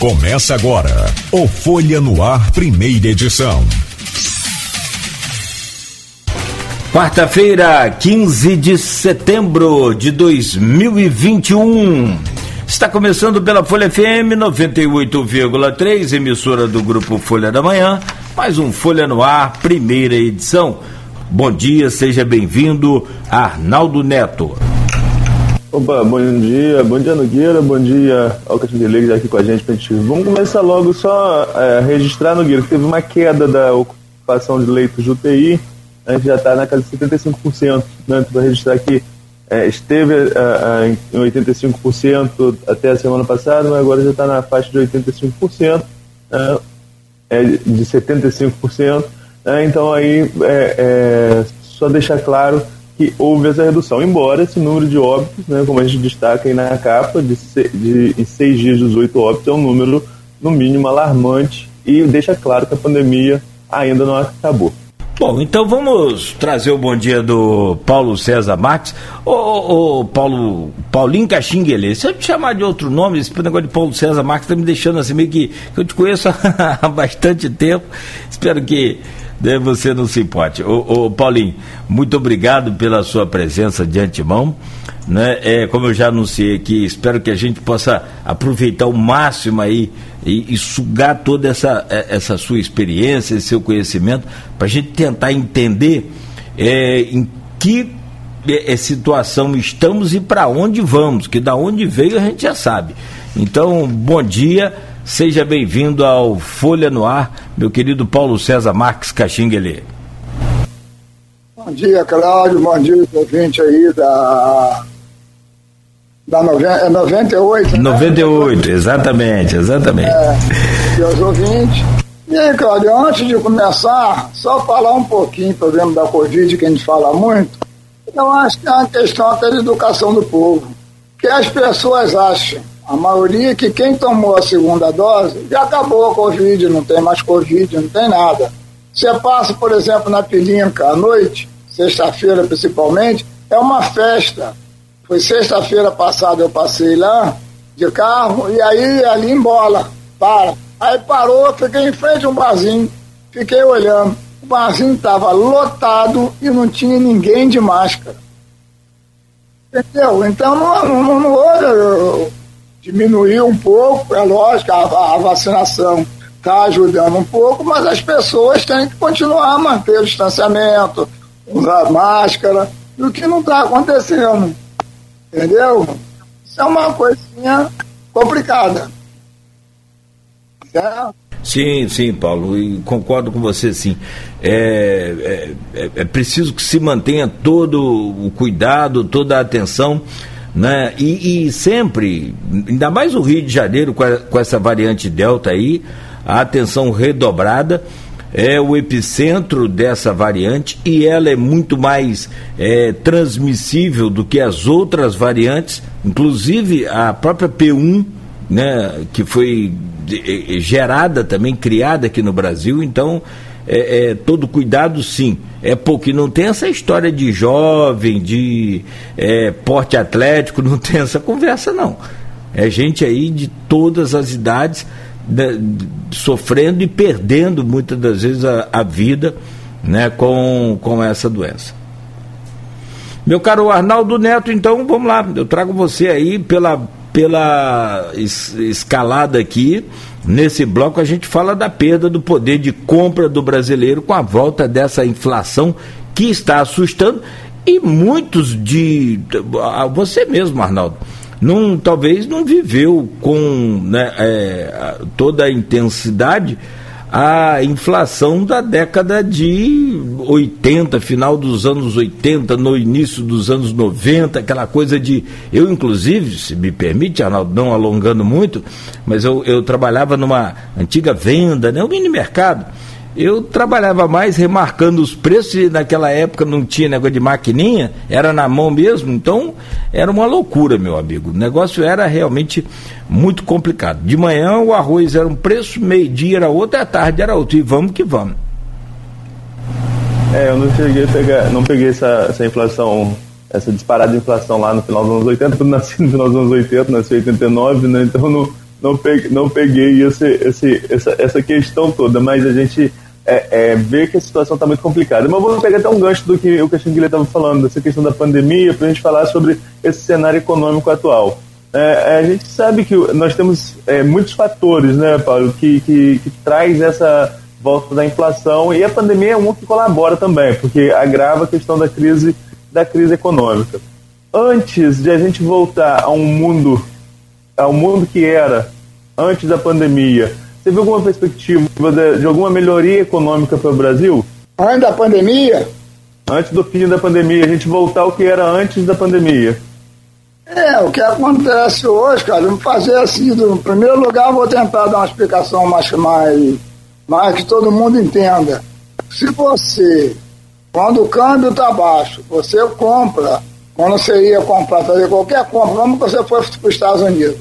Começa agora o Folha no Ar, primeira edição. Quarta-feira, 15 de setembro de 2021. Está começando pela Folha FM 98,3, emissora do grupo Folha da Manhã. Mais um Folha no Ar, primeira edição. Bom dia, seja bem-vindo, Arnaldo Neto. Opa, bom dia, bom dia Nogueira, bom dia ao Catinguele que aqui com a gente pra gente. Vamos começar logo só é, registrar, Nogueira, teve uma queda da ocupação de leitos de UTI, a gente já está na casa de 75%, né? Para registrar aqui, é, esteve é, em 85% até a semana passada, mas agora já está na faixa de 85%, né? é, de 75%. Né? Então aí é, é, só deixar claro que houve essa redução, embora esse número de óbitos, né, como a gente destaca aí na capa, de, de em seis dias 18 óbitos é um número no mínimo alarmante e deixa claro que a pandemia ainda não acabou. Bom, então vamos trazer o bom dia do Paulo César Marques. Ô, ô, ô Paulo, Paulinho Caxinguele, se eu te chamar de outro nome, esse negócio de Paulo César Marques está me deixando assim meio que, que eu te conheço há bastante tempo. Espero que você não se importe. Ô, ô, Paulinho, muito obrigado pela sua presença de antemão. Né? É, como eu já anunciei aqui, espero que a gente possa aproveitar o máximo aí e, e sugar toda essa, é, essa sua experiência, esse seu conhecimento, para a gente tentar entender é, em que é, é, situação estamos e para onde vamos, que da onde veio a gente já sabe. Então, bom dia Seja bem-vindo ao Folha no Ar, meu querido Paulo César Marques Caxinguele. Bom dia, Cláudio. Bom dia, ouvinte aí da. Da noven... é 98, né? 98, exatamente, exatamente. É, meus ouvintes. E aí, Cláudio, antes de começar, só falar um pouquinho, exemplo, da Covid, que a gente fala muito, eu acho que é uma questão até de educação do povo. Que as pessoas acham a maioria que quem tomou a segunda dose já acabou a Covid, não tem mais Covid, não tem nada. Você passa, por exemplo, na Pilinca à noite, sexta-feira principalmente, é uma festa. Foi sexta-feira passada eu passei lá de carro e aí ali em bola, para. Aí parou, fiquei em frente a um barzinho, fiquei olhando. O barzinho estava lotado e não tinha ninguém de máscara. Entendeu? Então não, não, não, não diminuiu um pouco, é lógico, a, a vacinação está ajudando um pouco, mas as pessoas têm que continuar a manter o distanciamento, usar máscara, e o que não está acontecendo. Entendeu? Isso é uma coisinha complicada. Certo? Sim, sim, Paulo, e concordo com você, sim. É, é, é, é preciso que se mantenha todo o cuidado, toda a atenção né? E, e, sempre, ainda mais o Rio de Janeiro com, a, com essa variante Delta aí, a atenção redobrada é o epicentro dessa variante e ela é muito mais é, transmissível do que as outras variantes, inclusive a própria P1, né, que foi gerada também, criada aqui no Brasil, então é, é, todo cuidado sim. É porque não tem essa história de jovem, de é, porte atlético, não tem essa conversa não. É gente aí de todas as idades né, sofrendo e perdendo muitas das vezes a, a vida né, com, com essa doença. Meu caro Arnaldo Neto, então vamos lá, eu trago você aí pela, pela es, escalada aqui Nesse bloco a gente fala da perda do poder de compra do brasileiro com a volta dessa inflação que está assustando e muitos de você mesmo, Arnaldo, não, talvez não viveu com né, é, toda a intensidade a inflação da década de 80, final dos anos 80, no início dos anos 90, aquela coisa de. Eu, inclusive, se me permite, Arnaldo, não alongando muito, mas eu, eu trabalhava numa antiga venda, né, um mini mercado eu trabalhava mais remarcando os preços e naquela época não tinha negócio de maquininha, era na mão mesmo, então era uma loucura, meu amigo. O negócio era realmente muito complicado. De manhã o arroz era um preço, meio-dia era outro, à tarde era outro. E vamos que vamos. É, eu não cheguei a pegar, não peguei essa, essa inflação, essa disparada de inflação lá no final dos anos 80, porque eu nasci no final dos anos 80, nasci em 89, né? Então não, não peguei, não peguei esse, esse, essa, essa questão toda, mas a gente é, é, vê que a situação está muito complicada. Mas vou pegar até um gancho do que o Cristian Guilherme estava falando, dessa questão da pandemia, para a gente falar sobre esse cenário econômico atual. É, a gente sabe que nós temos é, muitos fatores, né, Paulo, que, que, que traz essa volta da inflação e a pandemia é um que colabora também, porque agrava a questão da crise da crise econômica. Antes de a gente voltar a um mundo ao mundo que era antes da pandemia, você viu alguma perspectiva de, de alguma melhoria econômica para o Brasil? Antes da pandemia? Antes do fim da pandemia, a gente voltar ao que era antes da pandemia. É, o que acontece hoje, cara, vamos fazer assim, no primeiro lugar vou tentar dar uma explicação mais, mais, mais que todo mundo entenda. Se você, quando o câmbio está baixo, você compra, quando você ia comprar, fazer qualquer compra, como você foi para os Estados Unidos,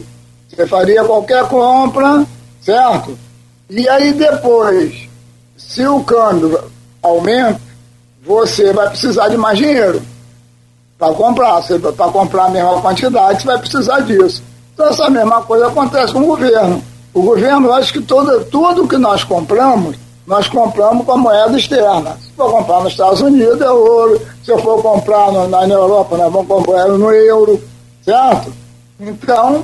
você faria qualquer compra, certo? E aí depois, se o câmbio aumenta, você vai precisar de mais dinheiro para comprar. Para comprar a mesma quantidade, você vai precisar disso. Então essa mesma coisa acontece com o governo. O governo acha que todo, tudo que nós compramos, nós compramos com a moeda externa. Se for comprar nos Estados Unidos, é ouro. Se eu for comprar no, na Europa, nós vamos comprar no euro, certo? Então,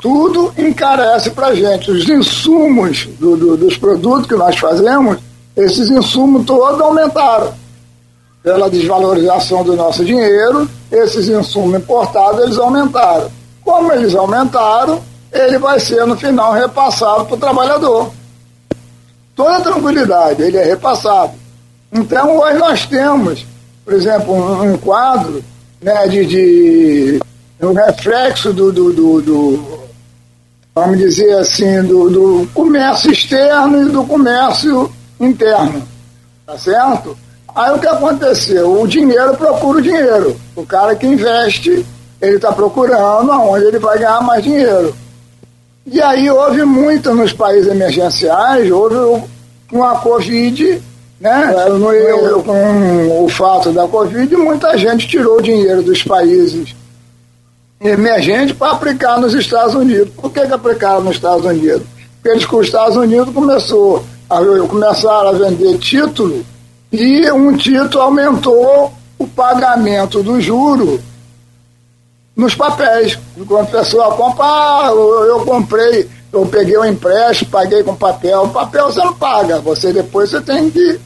tudo encarece para a gente. Os insumos do, do, dos produtos que nós fazemos, esses insumos todos aumentaram. Pela desvalorização do nosso dinheiro, esses insumos importados eles aumentaram. Como eles aumentaram, ele vai ser no final repassado para o trabalhador. Toda tranquilidade, ele é repassado. Então hoje nós temos, por exemplo, um, um quadro né, de, de um reflexo do, do, do, do vamos dizer assim, do, do comércio externo e do comércio interno. Tá certo? Aí o que aconteceu? O dinheiro procura o dinheiro. O cara que investe, ele está procurando aonde ele vai ganhar mais dinheiro. E aí houve muito nos países emergenciais, houve com a Covid, né? No, eu, com o fato da Covid, muita gente tirou dinheiro dos países emergente para aplicar nos Estados Unidos. Por que, que aplicaram nos Estados Unidos? Porque eles, os Estados Unidos começou a, começaram a vender título e um título aumentou o pagamento do juro nos papéis. Quando a pessoa compra, ah, eu, eu comprei, eu peguei o um empréstimo, paguei com papel. Papel você não paga, você depois você tem que,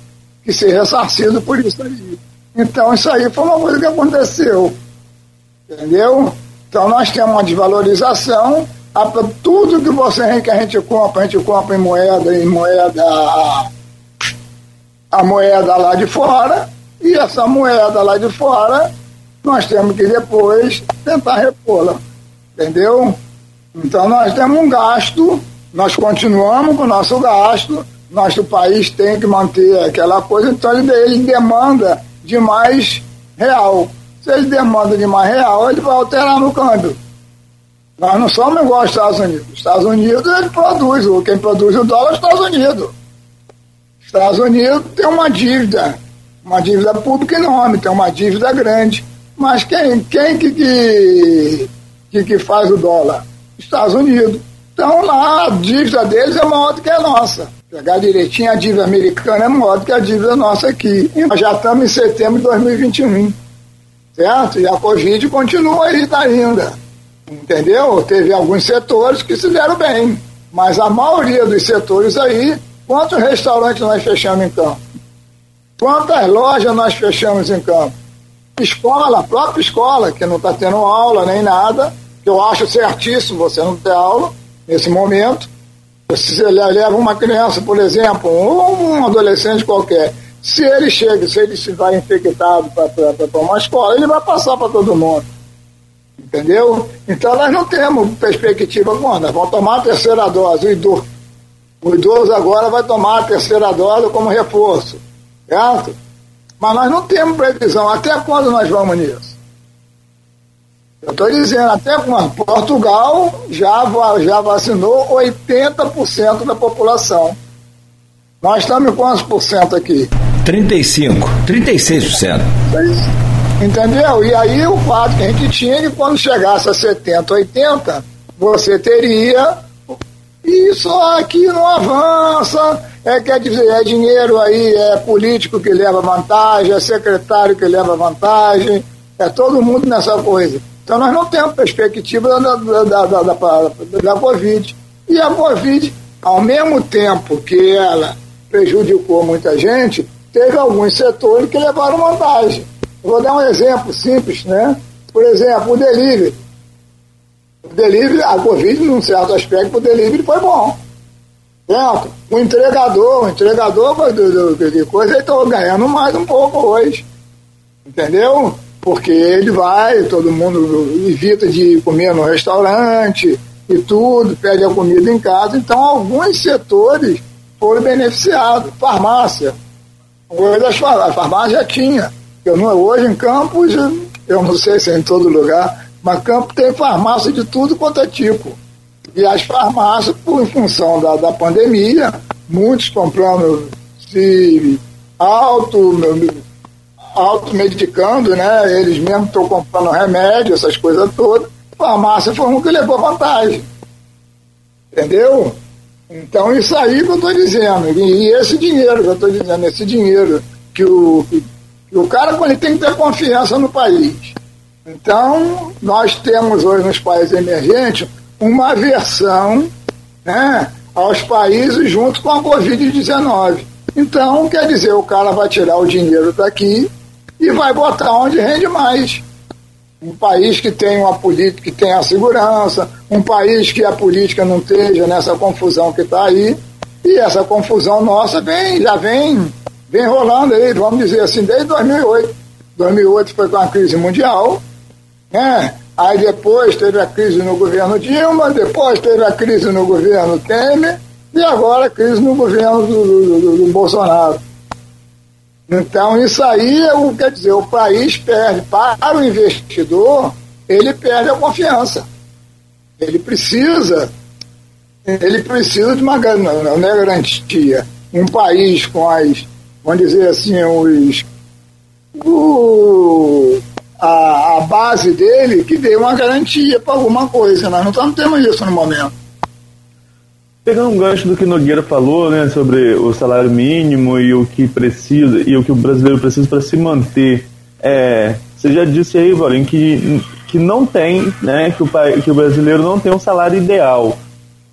que ser ressarcido por isso aí. Então isso aí foi uma coisa que aconteceu. Entendeu? Então nós temos uma desvalorização, a, tudo que você que a gente compra, a gente compra em moeda, em moeda, a moeda lá de fora, e essa moeda lá de fora nós temos que depois tentar repô-la. Entendeu? Então nós temos um gasto, nós continuamos com o nosso gasto, nosso país tem que manter aquela coisa, então ele, ele demanda de mais real. Se ele demanda de mais real, ele vai alterar no câmbio. Nós não somos igual aos Estados Unidos. Os Estados Unidos, ele produz. Quem produz o dólar é os Estados Unidos. Estados Unidos tem uma dívida, uma dívida pública enorme, tem uma dívida grande. Mas quem, quem que, que, que, que faz o dólar? Estados Unidos. Então lá a dívida deles é maior do que a nossa. Pegar direitinho, a dívida americana é maior do que a dívida nossa aqui. E nós já estamos em setembro de 2021 certo? E a Covid continua aí ainda, entendeu? Teve alguns setores que se deram bem, mas a maioria dos setores aí, quantos restaurantes nós fechamos em campo? Quantas lojas nós fechamos em campo? Escola, a própria escola, que não está tendo aula nem nada, que eu acho certíssimo você não ter aula nesse momento. Se você leva uma criança, por exemplo, ou um adolescente qualquer, se ele chega, se ele estiver infectado para uma escola, ele vai passar para todo mundo. Entendeu? Então nós não temos perspectiva quando vamos tomar a terceira dose. O idoso, o idoso agora vai tomar a terceira dose como reforço. Certo? Mas nós não temos previsão. Até quando nós vamos nisso? Eu estou dizendo, até quando? Portugal já, já vacinou 80% da população. Nós estamos em quantos por cento aqui? 35, 36%. Entendeu? E aí o quadro que a gente tinha que quando chegasse a 70, 80, você teria E só aqui não avança, é, quer dizer, é dinheiro aí, é político que leva vantagem, é secretário que leva vantagem, é todo mundo nessa coisa. Então nós não temos perspectiva da, da, da, da, da, Covid. E a Covid, ao mesmo tempo que ela prejudicou muita gente, teve alguns setores que levaram vantagem. Vou dar um exemplo simples, né? Por exemplo, o delivery. O delivery, a Covid, num certo aspecto, o delivery foi bom. Certo? O entregador, o entregador de, de, de coisa, está ganhando mais um pouco hoje. Entendeu? Porque ele vai, todo mundo evita de comer no restaurante e tudo, pede a comida em casa. Então, alguns setores foram beneficiados. Farmácia. Hoje a farmácia já tinha. Eu não, hoje em Campos, eu não sei se é em todo lugar, mas Campos tem farmácia de tudo quanto é tipo. E as farmácias, por função da, da pandemia, muitos comprando se auto, automedicando, né? Eles mesmos estão comprando remédio, essas coisas todas. Farmácia foi um que levou vantagem. Entendeu? Então, isso aí que eu estou dizendo. E esse dinheiro que eu estou dizendo, esse dinheiro que o, que, que o cara ele tem que ter confiança no país. Então, nós temos hoje nos países emergentes uma aversão né, aos países junto com a Covid-19. Então, quer dizer, o cara vai tirar o dinheiro daqui e vai botar onde rende mais. Um país que tem uma política, que tem a segurança, um país que a política não esteja nessa confusão que está aí, e essa confusão nossa vem, já vem, vem rolando aí, vamos dizer assim, desde 2008. 2008 foi com a crise mundial, né? Aí depois teve a crise no governo Dilma, depois teve a crise no governo Temer, e agora a crise no governo do, do, do, Bolsonaro. Então, isso aí é o quer dizer, o país perde. Para o investidor, ele perde a confiança. Ele precisa, ele precisa de uma não, é garantia. Um país com as, vamos dizer assim, os. A, a base dele que dê uma garantia para alguma coisa. Nós não estamos tendo isso no momento. Pegando um gancho do que Nogueira falou, né, sobre o salário mínimo e o que precisa e o que o brasileiro precisa para se manter, é, você já disse aí, Valim, que, que não tem, né, que o, que o brasileiro não tem um salário ideal.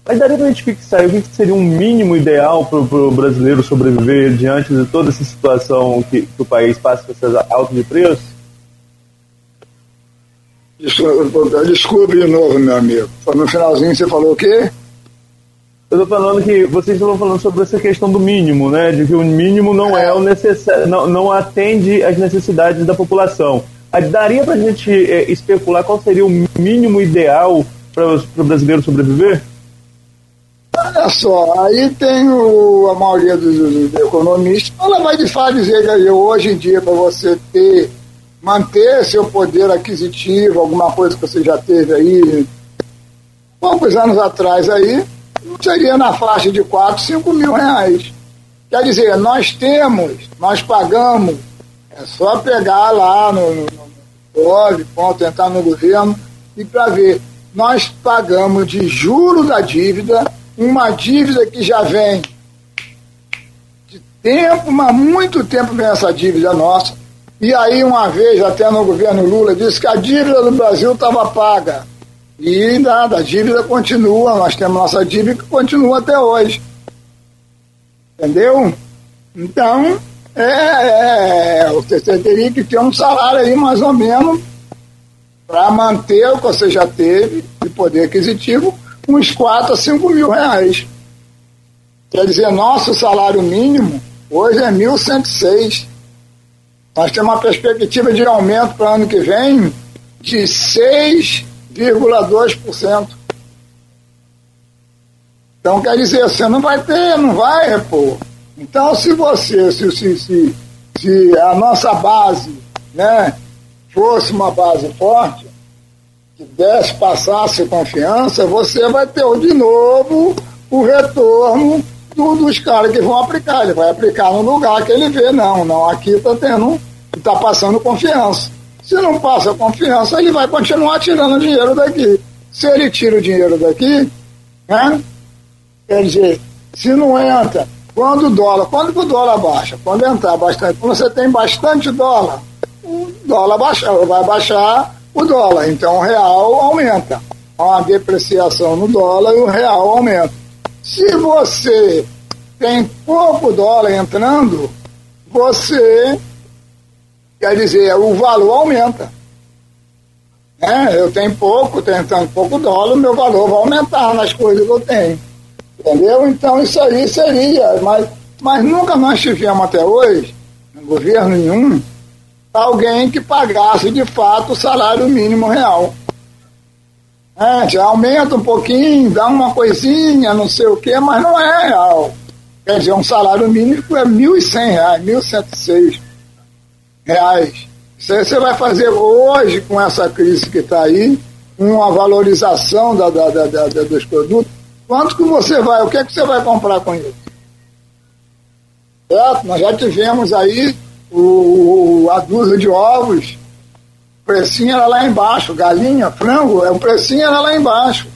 Mas daria para a gente fixar o que seria um mínimo ideal para o brasileiro sobreviver diante de toda essa situação que, que o país passa com essas altas de preço? Desculpe, desculpe de novo, meu amigo. No finalzinho você falou o quê? Eu tô falando que vocês estão falando sobre essa questão do mínimo, né? De que o mínimo não é o necessário, não, não atende às necessidades da população. Daria para a gente é, especular qual seria o mínimo ideal para o brasileiro sobreviver? Olha só, aí tem o, a maioria dos, dos economistas, ela vai de fato dizer que hoje em dia, para você ter, manter seu poder aquisitivo, alguma coisa que você já teve aí, poucos anos atrás aí, seria na faixa de 4, 5 mil reais. Quer dizer, nós temos, nós pagamos, é só pegar lá no, no, no tentar no governo e para ver. Nós pagamos de juro da dívida, uma dívida que já vem de tempo, mas muito tempo vem essa dívida nossa. E aí, uma vez, até no governo Lula, disse que a dívida do Brasil estava paga. E nada, a dívida continua, nós temos nossa dívida que continua até hoje. Entendeu? Então, é, é, você teria que ter um salário aí mais ou menos para manter o que você já teve de poder aquisitivo, uns 4 a 5 mil reais. Quer dizer, nosso salário mínimo hoje é 1.106. Nós temos uma perspectiva de aumento para o ano que vem de 6 0,2%. Então, quer dizer, você não vai ter, não vai repor. Então, se você, se, se, se, se a nossa base né, fosse uma base forte, que desse, passasse confiança, você vai ter de novo o retorno dos caras que vão aplicar. Ele vai aplicar no lugar que ele vê, não, não, aqui está tendo, está passando confiança. Se não passa confiança, ele vai continuar tirando dinheiro daqui. Se ele tira o dinheiro daqui, né? Quer dizer, se não entra, quando o dólar, quando o dólar baixa? Quando entrar bastante, quando você tem bastante dólar, o dólar baixa, vai baixar o dólar, então o real aumenta. Há uma depreciação no dólar e o real aumenta. Se você tem pouco dólar entrando, você, quer dizer, o valor aumenta. É, eu tenho pouco, tenho tanto pouco dólar, meu valor vai aumentar nas coisas que eu tenho. Entendeu? Então isso aí seria, mas, mas nunca nós tivemos até hoje, no governo nenhum, alguém que pagasse de fato o salário mínimo real. É, aumenta um pouquinho, dá uma coisinha, não sei o quê, mas não é real. Quer dizer, um salário mínimo é R$ 1.100, 1.106 reais. Você vai fazer hoje, com essa crise que está aí, uma valorização da, da, da, da, dos produtos, quanto que você vai, o que, é que você vai comprar com isso? Certo? Nós já tivemos aí o, a dúzia de ovos, o precinho era lá embaixo, galinha, frango, é precinho era lá embaixo.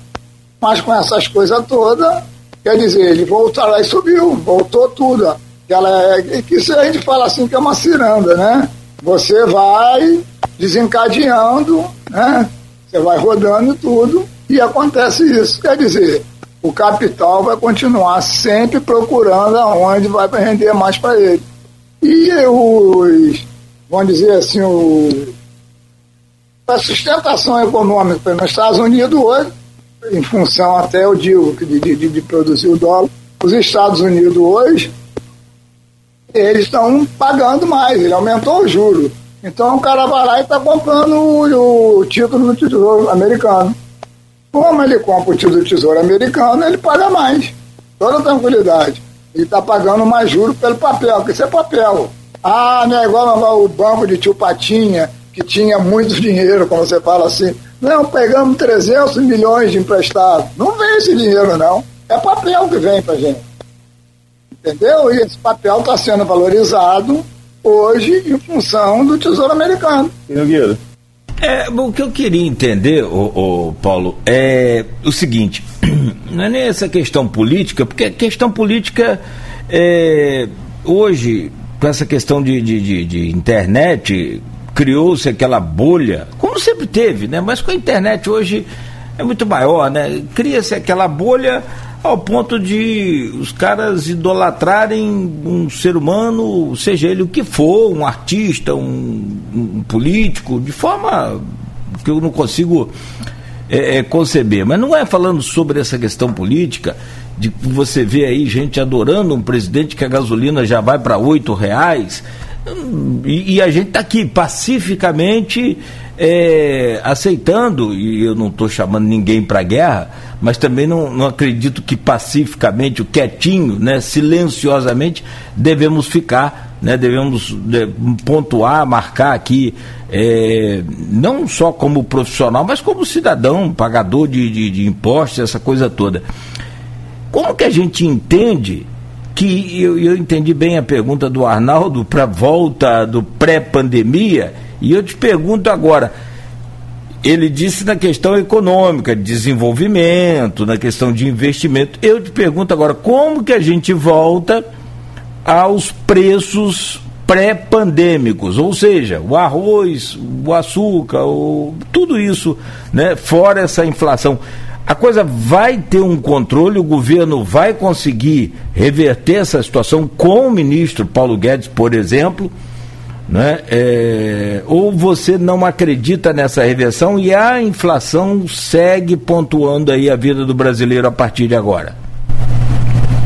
Mas com essas coisas todas, quer dizer, ele voltou lá e subiu, voltou tudo. Ela é, que se a gente fala assim que é uma ciranda, né? Você vai desencadeando, né? Você vai rodando tudo e acontece isso. Quer dizer, o capital vai continuar sempre procurando aonde vai render mais para ele. E os, vamos dizer assim, o, a sustentação econômica nos Estados Unidos hoje, em função até, eu digo, de, de, de produzir o dólar, os Estados Unidos hoje eles estão pagando mais, ele aumentou o juro. Então o cara vai lá e está comprando o, o, título do Tesouro Americano. Como ele compra o título do Tesouro Americano, ele paga mais. Toda tranquilidade. Ele está pagando mais juros pelo papel, porque isso é papel. Ah, não é igual o banco de tio Patinha, que tinha muito dinheiro, como você fala assim. Não, pegamos 300 milhões de emprestado. Não vem esse dinheiro, não. É papel que vem para gente. Entendeu? E esse papel está sendo valorizado hoje em função do Tesouro Americano. Nogueira. É, o que eu queria entender, o, Paulo, é o seguinte: não é nem essa questão política, porque a questão política é, hoje, com essa questão de, de, de, de internet, criou-se aquela bolha, como sempre teve, né? Mas com a internet hoje é muito maior, né? Cria-se aquela bolha ao ponto de os caras idolatrarem um ser humano, seja ele o que for, um artista, um, um político, de forma que eu não consigo é, é, conceber. Mas não é falando sobre essa questão política, de você vê aí gente adorando um presidente que a gasolina já vai para oito reais, e, e a gente está aqui pacificamente é, aceitando, e eu não estou chamando ninguém para guerra, mas também não, não acredito que pacificamente, quietinho, né, silenciosamente, devemos ficar, né, devemos de, pontuar, marcar aqui, é, não só como profissional, mas como cidadão, pagador de, de, de impostos, essa coisa toda. Como que a gente entende que eu, eu entendi bem a pergunta do Arnaldo para volta do pré-pandemia? E eu te pergunto agora, ele disse na questão econômica, de desenvolvimento, na questão de investimento. Eu te pergunto agora, como que a gente volta aos preços pré-pandêmicos, ou seja, o arroz, o açúcar, o, tudo isso, né, fora essa inflação. A coisa vai ter um controle, o governo vai conseguir reverter essa situação com o ministro Paulo Guedes, por exemplo, né? É, ou você não acredita nessa reversão e a inflação segue pontuando aí a vida do brasileiro a partir de agora?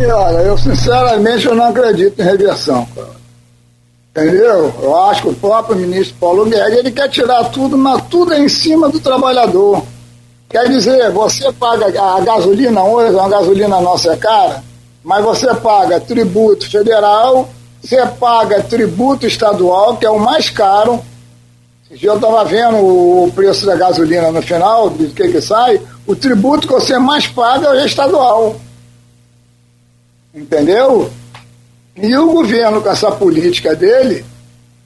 E olha, eu sinceramente eu não acredito em reversão. Entendeu? Eu acho que o próprio ministro Paulo Guedes ele quer tirar tudo, mas tudo é em cima do trabalhador. Quer dizer, você paga a gasolina hoje, a gasolina nossa é cara, mas você paga tributo federal você paga tributo estadual, que é o mais caro. Eu estava vendo o preço da gasolina no final, de que que sai, o tributo que você mais paga é o estadual. Entendeu? E o governo, com essa política dele,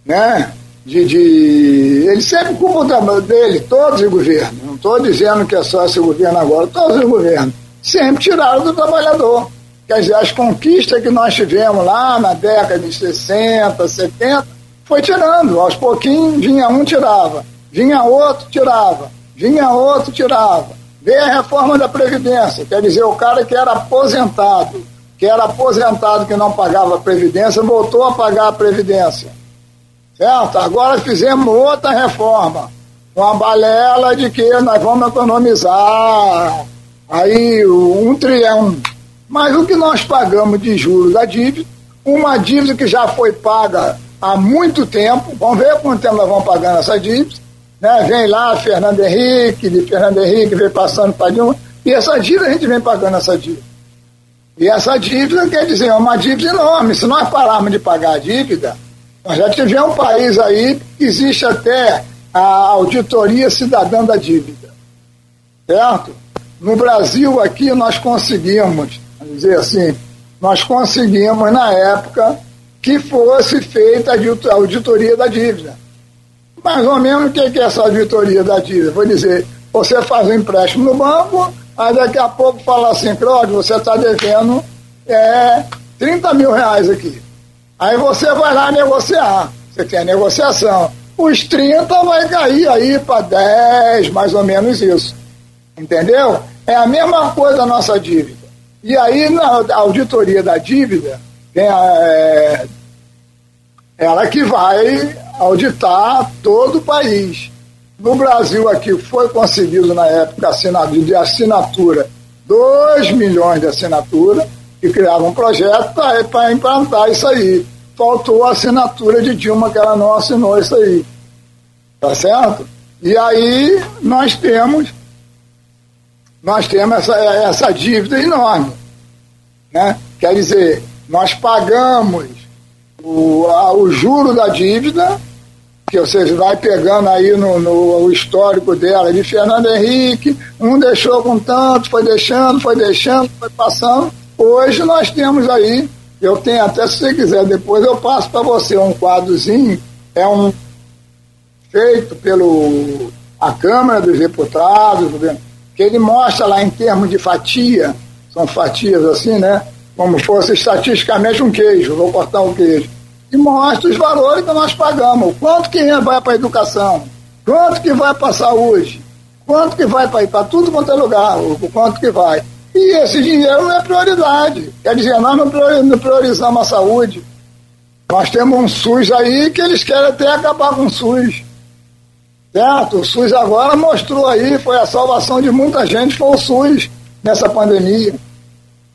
né? De, de, ele sempre culpa o trabalho dele, todos os governos. Não estou dizendo que é só esse governo agora, todos os governos sempre tiraram do trabalhador. Quer dizer, as conquistas que nós tivemos lá na década de 60, 70, foi tirando. Aos pouquinhos vinha um, tirava. Vinha outro, tirava. Vinha outro, tirava. Veio a reforma da Previdência, quer dizer, o cara que era aposentado, que era aposentado que não pagava a Previdência, voltou a pagar a Previdência. Certo? Agora fizemos outra reforma, com a balela de que nós vamos economizar aí um trilhão. Mas o que nós pagamos de juros da dívida, uma dívida que já foi paga há muito tempo, vamos ver quanto tempo nós vamos pagando essa dívida, né? vem lá Fernando Henrique, de Fernando Henrique vem passando para Dilma, e essa dívida a gente vem pagando essa dívida. E essa dívida quer dizer, é uma dívida enorme. Se nós pararmos de pagar a dívida, já tivemos um país aí que existe até a auditoria cidadã da dívida. Certo? No Brasil aqui nós conseguimos, vamos dizer assim, nós conseguimos na época que fosse feita a auditoria da dívida. Mais ou menos o que é essa auditoria da dívida? Vou dizer, você faz um empréstimo no banco, aí daqui a pouco fala assim, Cláudio, você está devendo é, 30 mil reais aqui. Aí você vai lá negociar, você a negociação. Os 30 vai cair aí para 10, mais ou menos isso. Entendeu? É a mesma coisa a nossa dívida. E aí, na auditoria da dívida, tem a, é, ela que vai auditar todo o país. No Brasil aqui foi conseguido na época de assinatura 2 milhões de assinatura e criavam um projeto para implantar isso aí. Faltou a assinatura de Dilma, que ela não assinou isso aí. Tá certo? E aí nós temos nós temos essa, essa dívida enorme. Né? Quer dizer, nós pagamos o, a, o juro da dívida que você vai pegando aí no, no histórico dela, de Fernando Henrique, um deixou com tanto, foi deixando, foi deixando, foi passando. Hoje nós temos aí, eu tenho até, se você quiser, depois eu passo para você um quadrozinho, é um feito pelo a Câmara dos Deputados, que ele mostra lá em termos de fatia, são fatias assim, né? Como fosse estatisticamente um queijo, vou cortar um queijo e mostra os valores que nós pagamos. Quanto que vai para a educação? Quanto que vai para a saúde? Quanto que vai para tudo quanto é lugar? Quanto que vai? E esse dinheiro não é prioridade. Quer dizer, nós não priorizamos a saúde. Nós temos um SUS aí que eles querem até acabar com o SUS. Certo? O SUS agora mostrou aí, foi a salvação de muita gente, foi o SUS nessa pandemia.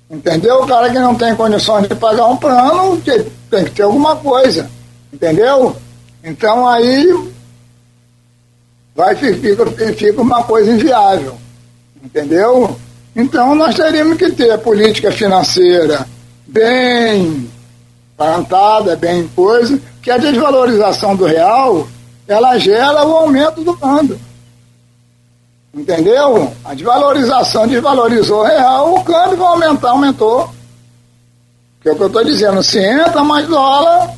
Entendeu? O cara que não tem condições de pagar um plano, tem que ter alguma coisa. Entendeu? Então aí vai fica, fica uma coisa inviável. Entendeu? Então nós teríamos que ter política financeira bem plantada, bem coisa, que a desvalorização do real ela gera o aumento do câmbio. Entendeu? A desvalorização desvalorizou o real, o câmbio vai aumentar, aumentou. Que é o que eu estou dizendo, se entra mais dólar,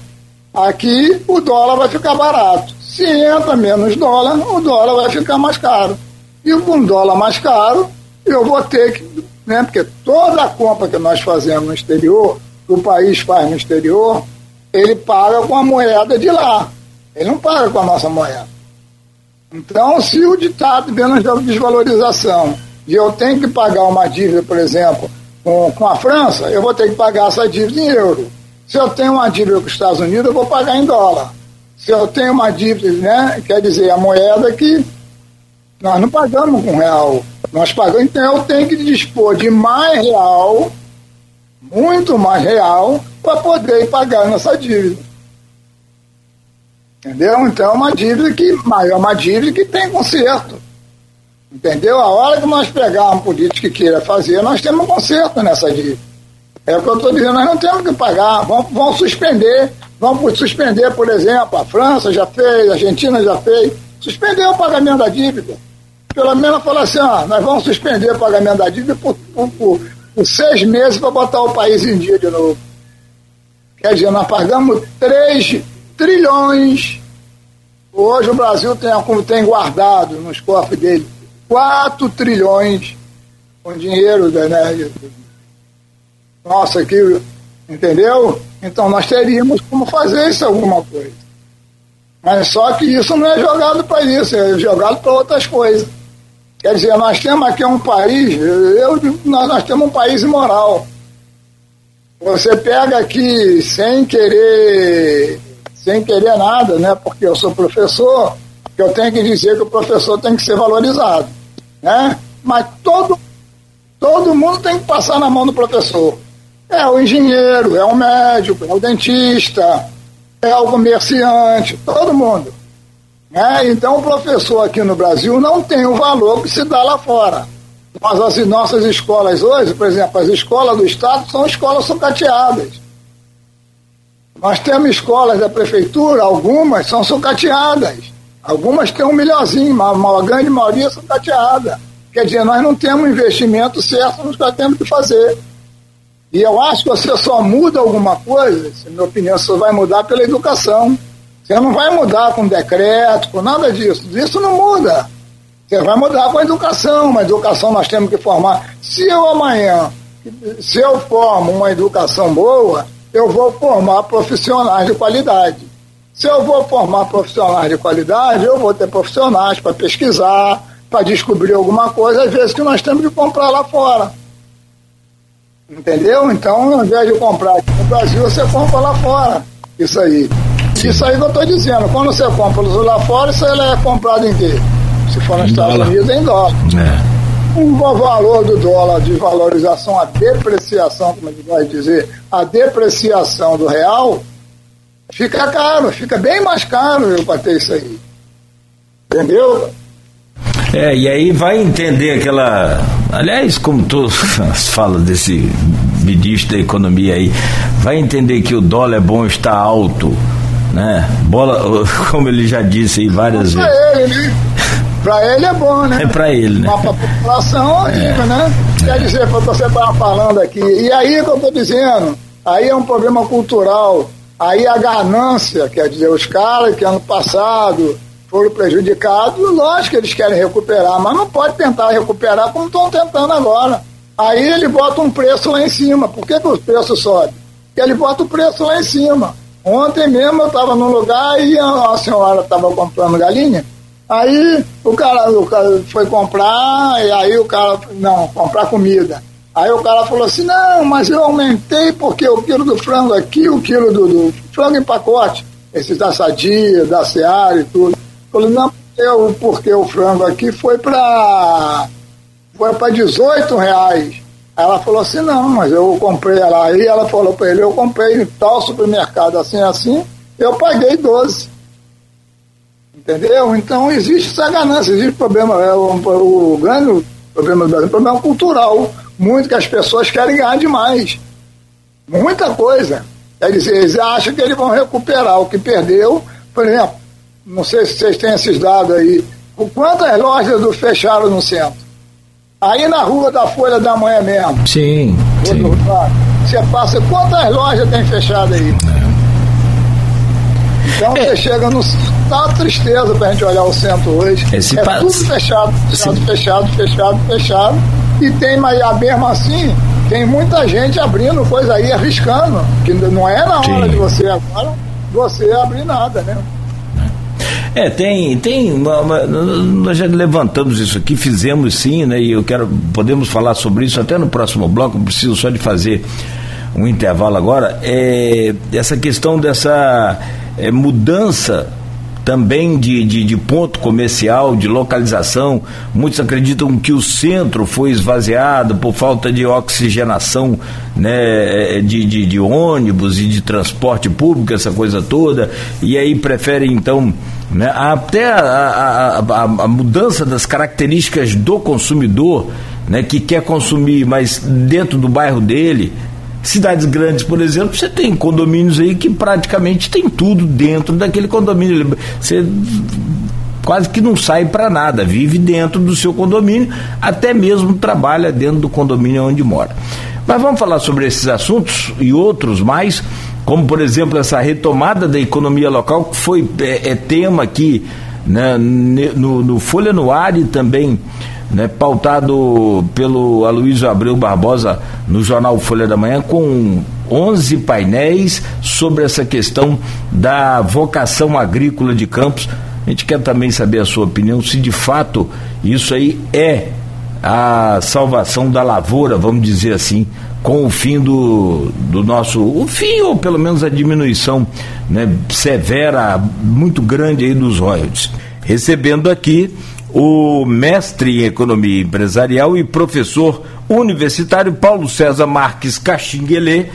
aqui o dólar vai ficar barato. Se entra menos dólar, o dólar vai ficar mais caro. E com dólar mais caro, eu vou ter que, né, porque toda a compra que nós fazemos no exterior, que o país faz no exterior, ele paga com a moeda de lá. Ele não paga com a nossa moeda. Então, se o ditado vendo a desvalorização e eu tenho que pagar uma dívida, por exemplo, com, com a França, eu vou ter que pagar essa dívida em euro. Se eu tenho uma dívida com os Estados Unidos, eu vou pagar em dólar. Se eu tenho uma dívida, né, quer dizer, a moeda que nós não pagamos com real. Nós pagamos, então tenho que dispor de mais real, muito mais real, para poder pagar nossa dívida. Entendeu? Então é uma dívida que, é uma dívida que tem conserto. Entendeu? A hora que nós pegarmos político que queira fazer, nós temos um conserto nessa dívida. É o que eu estou dizendo, nós não temos que pagar, vamos suspender, vamos suspender, por exemplo, a França já fez, a Argentina já fez, suspender o pagamento da dívida. Pelo menos falar assim, ó, nós vamos suspender o pagamento da dívida por, por, por, seis meses para botar o país em dia de novo. Quer dizer, nós pagamos 3 trilhões. Hoje o Brasil tem, tem guardado nos cofres dele 4 trilhões com dinheiro da, né, nossa aqui, entendeu? Então nós teríamos como fazer isso alguma coisa. Mas só que isso não é jogado para isso, é jogado para outras coisas. Quer dizer, nós temos aqui um país, eu, nós, nós temos um país imoral. Você pega aqui sem querer, sem querer nada, né? Porque eu sou professor, que eu tenho que dizer que o professor tem que ser valorizado, né? Mas todo, todo mundo tem que passar na mão do professor. É o engenheiro, é o médico, é o dentista, é o comerciante, todo mundo. Né? Então o professor aqui no Brasil não tem o valor que se dá lá fora. Mas as nossas escolas hoje, por exemplo, as escolas do Estado são escolas sucateadas. Nós temos escolas da prefeitura, algumas são sucateadas. Algumas têm um melhorzinho, mas a grande maioria são sucateadas. Quer dizer, nós não temos investimento certo no que nós temos que fazer. E eu acho que você só muda alguma coisa, na minha opinião, você vai mudar pela educação. Você não vai mudar com decreto, com nada disso. Isso não muda. Você vai mudar com a educação. Uma educação nós temos que formar. Se eu amanhã, se eu formo uma educação boa, eu vou formar profissionais de qualidade. Se eu vou formar profissionais de qualidade, eu vou ter profissionais para pesquisar, para descobrir alguma coisa, às vezes que nós temos que comprar lá fora. Entendeu? Então, ao invés de comprar aqui no Brasil, você compra lá fora. Isso aí. Sim. Isso aí que eu estou dizendo. Quando você compra lá fora, isso aí é comprado em quê? Se for nos Estados dólar. Unidos, é em dólar. É. O valor do dólar de valorização, a depreciação, como a gente vai dizer, a depreciação do real, fica caro, fica bem mais caro eu para ter isso aí. Entendeu? É, e aí vai entender aquela. Aliás, como todos falam desse ministro da economia aí, vai entender que o dólar é bom estar alto, né? Bola, como ele já disse aí várias vezes. Pra ele, né? Pra ele é bom, né? É pra ele, né? Mas pra população é horrível, é. né? Quer dizer, foi o que você estava falando aqui. E aí que eu estou dizendo, aí é um problema cultural. Aí a ganância, quer dizer, os caras que ano passado foram prejudicados, lógico que eles querem recuperar, mas não pode tentar recuperar como estão tentando agora. Aí ele bota um preço lá em cima. Por que, que o preço sobe? Porque ele bota o preço lá em cima. Ontem mesmo eu estava num lugar e a, senhora estava comprando galinha. Aí o cara, o cara foi comprar, e aí o cara, não, comprar comida. Aí o cara falou assim, não, mas eu aumentei porque o quilo do frango aqui, o quilo do, do frango em pacote, esses da Sadia, da Seara e tudo. Falei, não, eu, porque o frango aqui foi para foi para 18 reais. Ela falou assim, não, mas eu comprei ela. Aí ela falou para ele, eu comprei em tal supermercado assim, assim, eu paguei 12. Entendeu? Então existe essa ganância, existe problema, é, o, o grande problema do Brasil, problema cultural. Muito que as pessoas querem ganhar demais. Muita coisa. Dizer, eles acham que eles vão recuperar o que perdeu. Por exemplo, não sei se vocês têm esses dados aí. Quantas lojas do fecharam no centro? Aí na rua da Folha da Manhã mesmo. Sim. sim. Você passa, quantas lojas tem fechado aí? É. Então é. você chega no. Tá tristeza pra gente olhar o centro hoje. Esse é pa... tudo fechado, fechado, sim. fechado, fechado, fechado. E tem, mas mesmo assim, tem muita gente abrindo coisa aí, arriscando. Que não é na hora sim. de você agora você abrir nada, né? É, tem, tem, uma, uma, nós já levantamos isso aqui, fizemos sim, né? E eu quero, podemos falar sobre isso até no próximo bloco, preciso só de fazer um intervalo agora. É, essa questão dessa é, mudança também de, de, de, ponto comercial, de localização. Muitos acreditam que o centro foi esvaziado por falta de oxigenação né, de, de, de ônibus e de transporte público, essa coisa toda, e aí preferem então né, até a, a, a, a mudança das características do consumidor. Né, que quer consumir, mas dentro do bairro dele, Cidades grandes, por exemplo, você tem condomínios aí que praticamente tem tudo dentro daquele condomínio. Você quase que não sai para nada, vive dentro do seu condomínio, até mesmo trabalha dentro do condomínio onde mora. Mas vamos falar sobre esses assuntos e outros mais, como por exemplo essa retomada da economia local, que foi é, é tema aqui né, no, no Folha no Ar e também né, pautado pelo Aloysio Abreu Barbosa no jornal Folha da Manhã, com 11 painéis sobre essa questão da vocação agrícola de Campos. A gente quer também saber a sua opinião, se de fato isso aí é a salvação da lavoura, vamos dizer assim, com o fim do, do nosso, o fim ou pelo menos a diminuição né, severa, muito grande aí dos royalties. Recebendo aqui o mestre em economia empresarial e professor universitário Paulo César Marques Caxinguelê,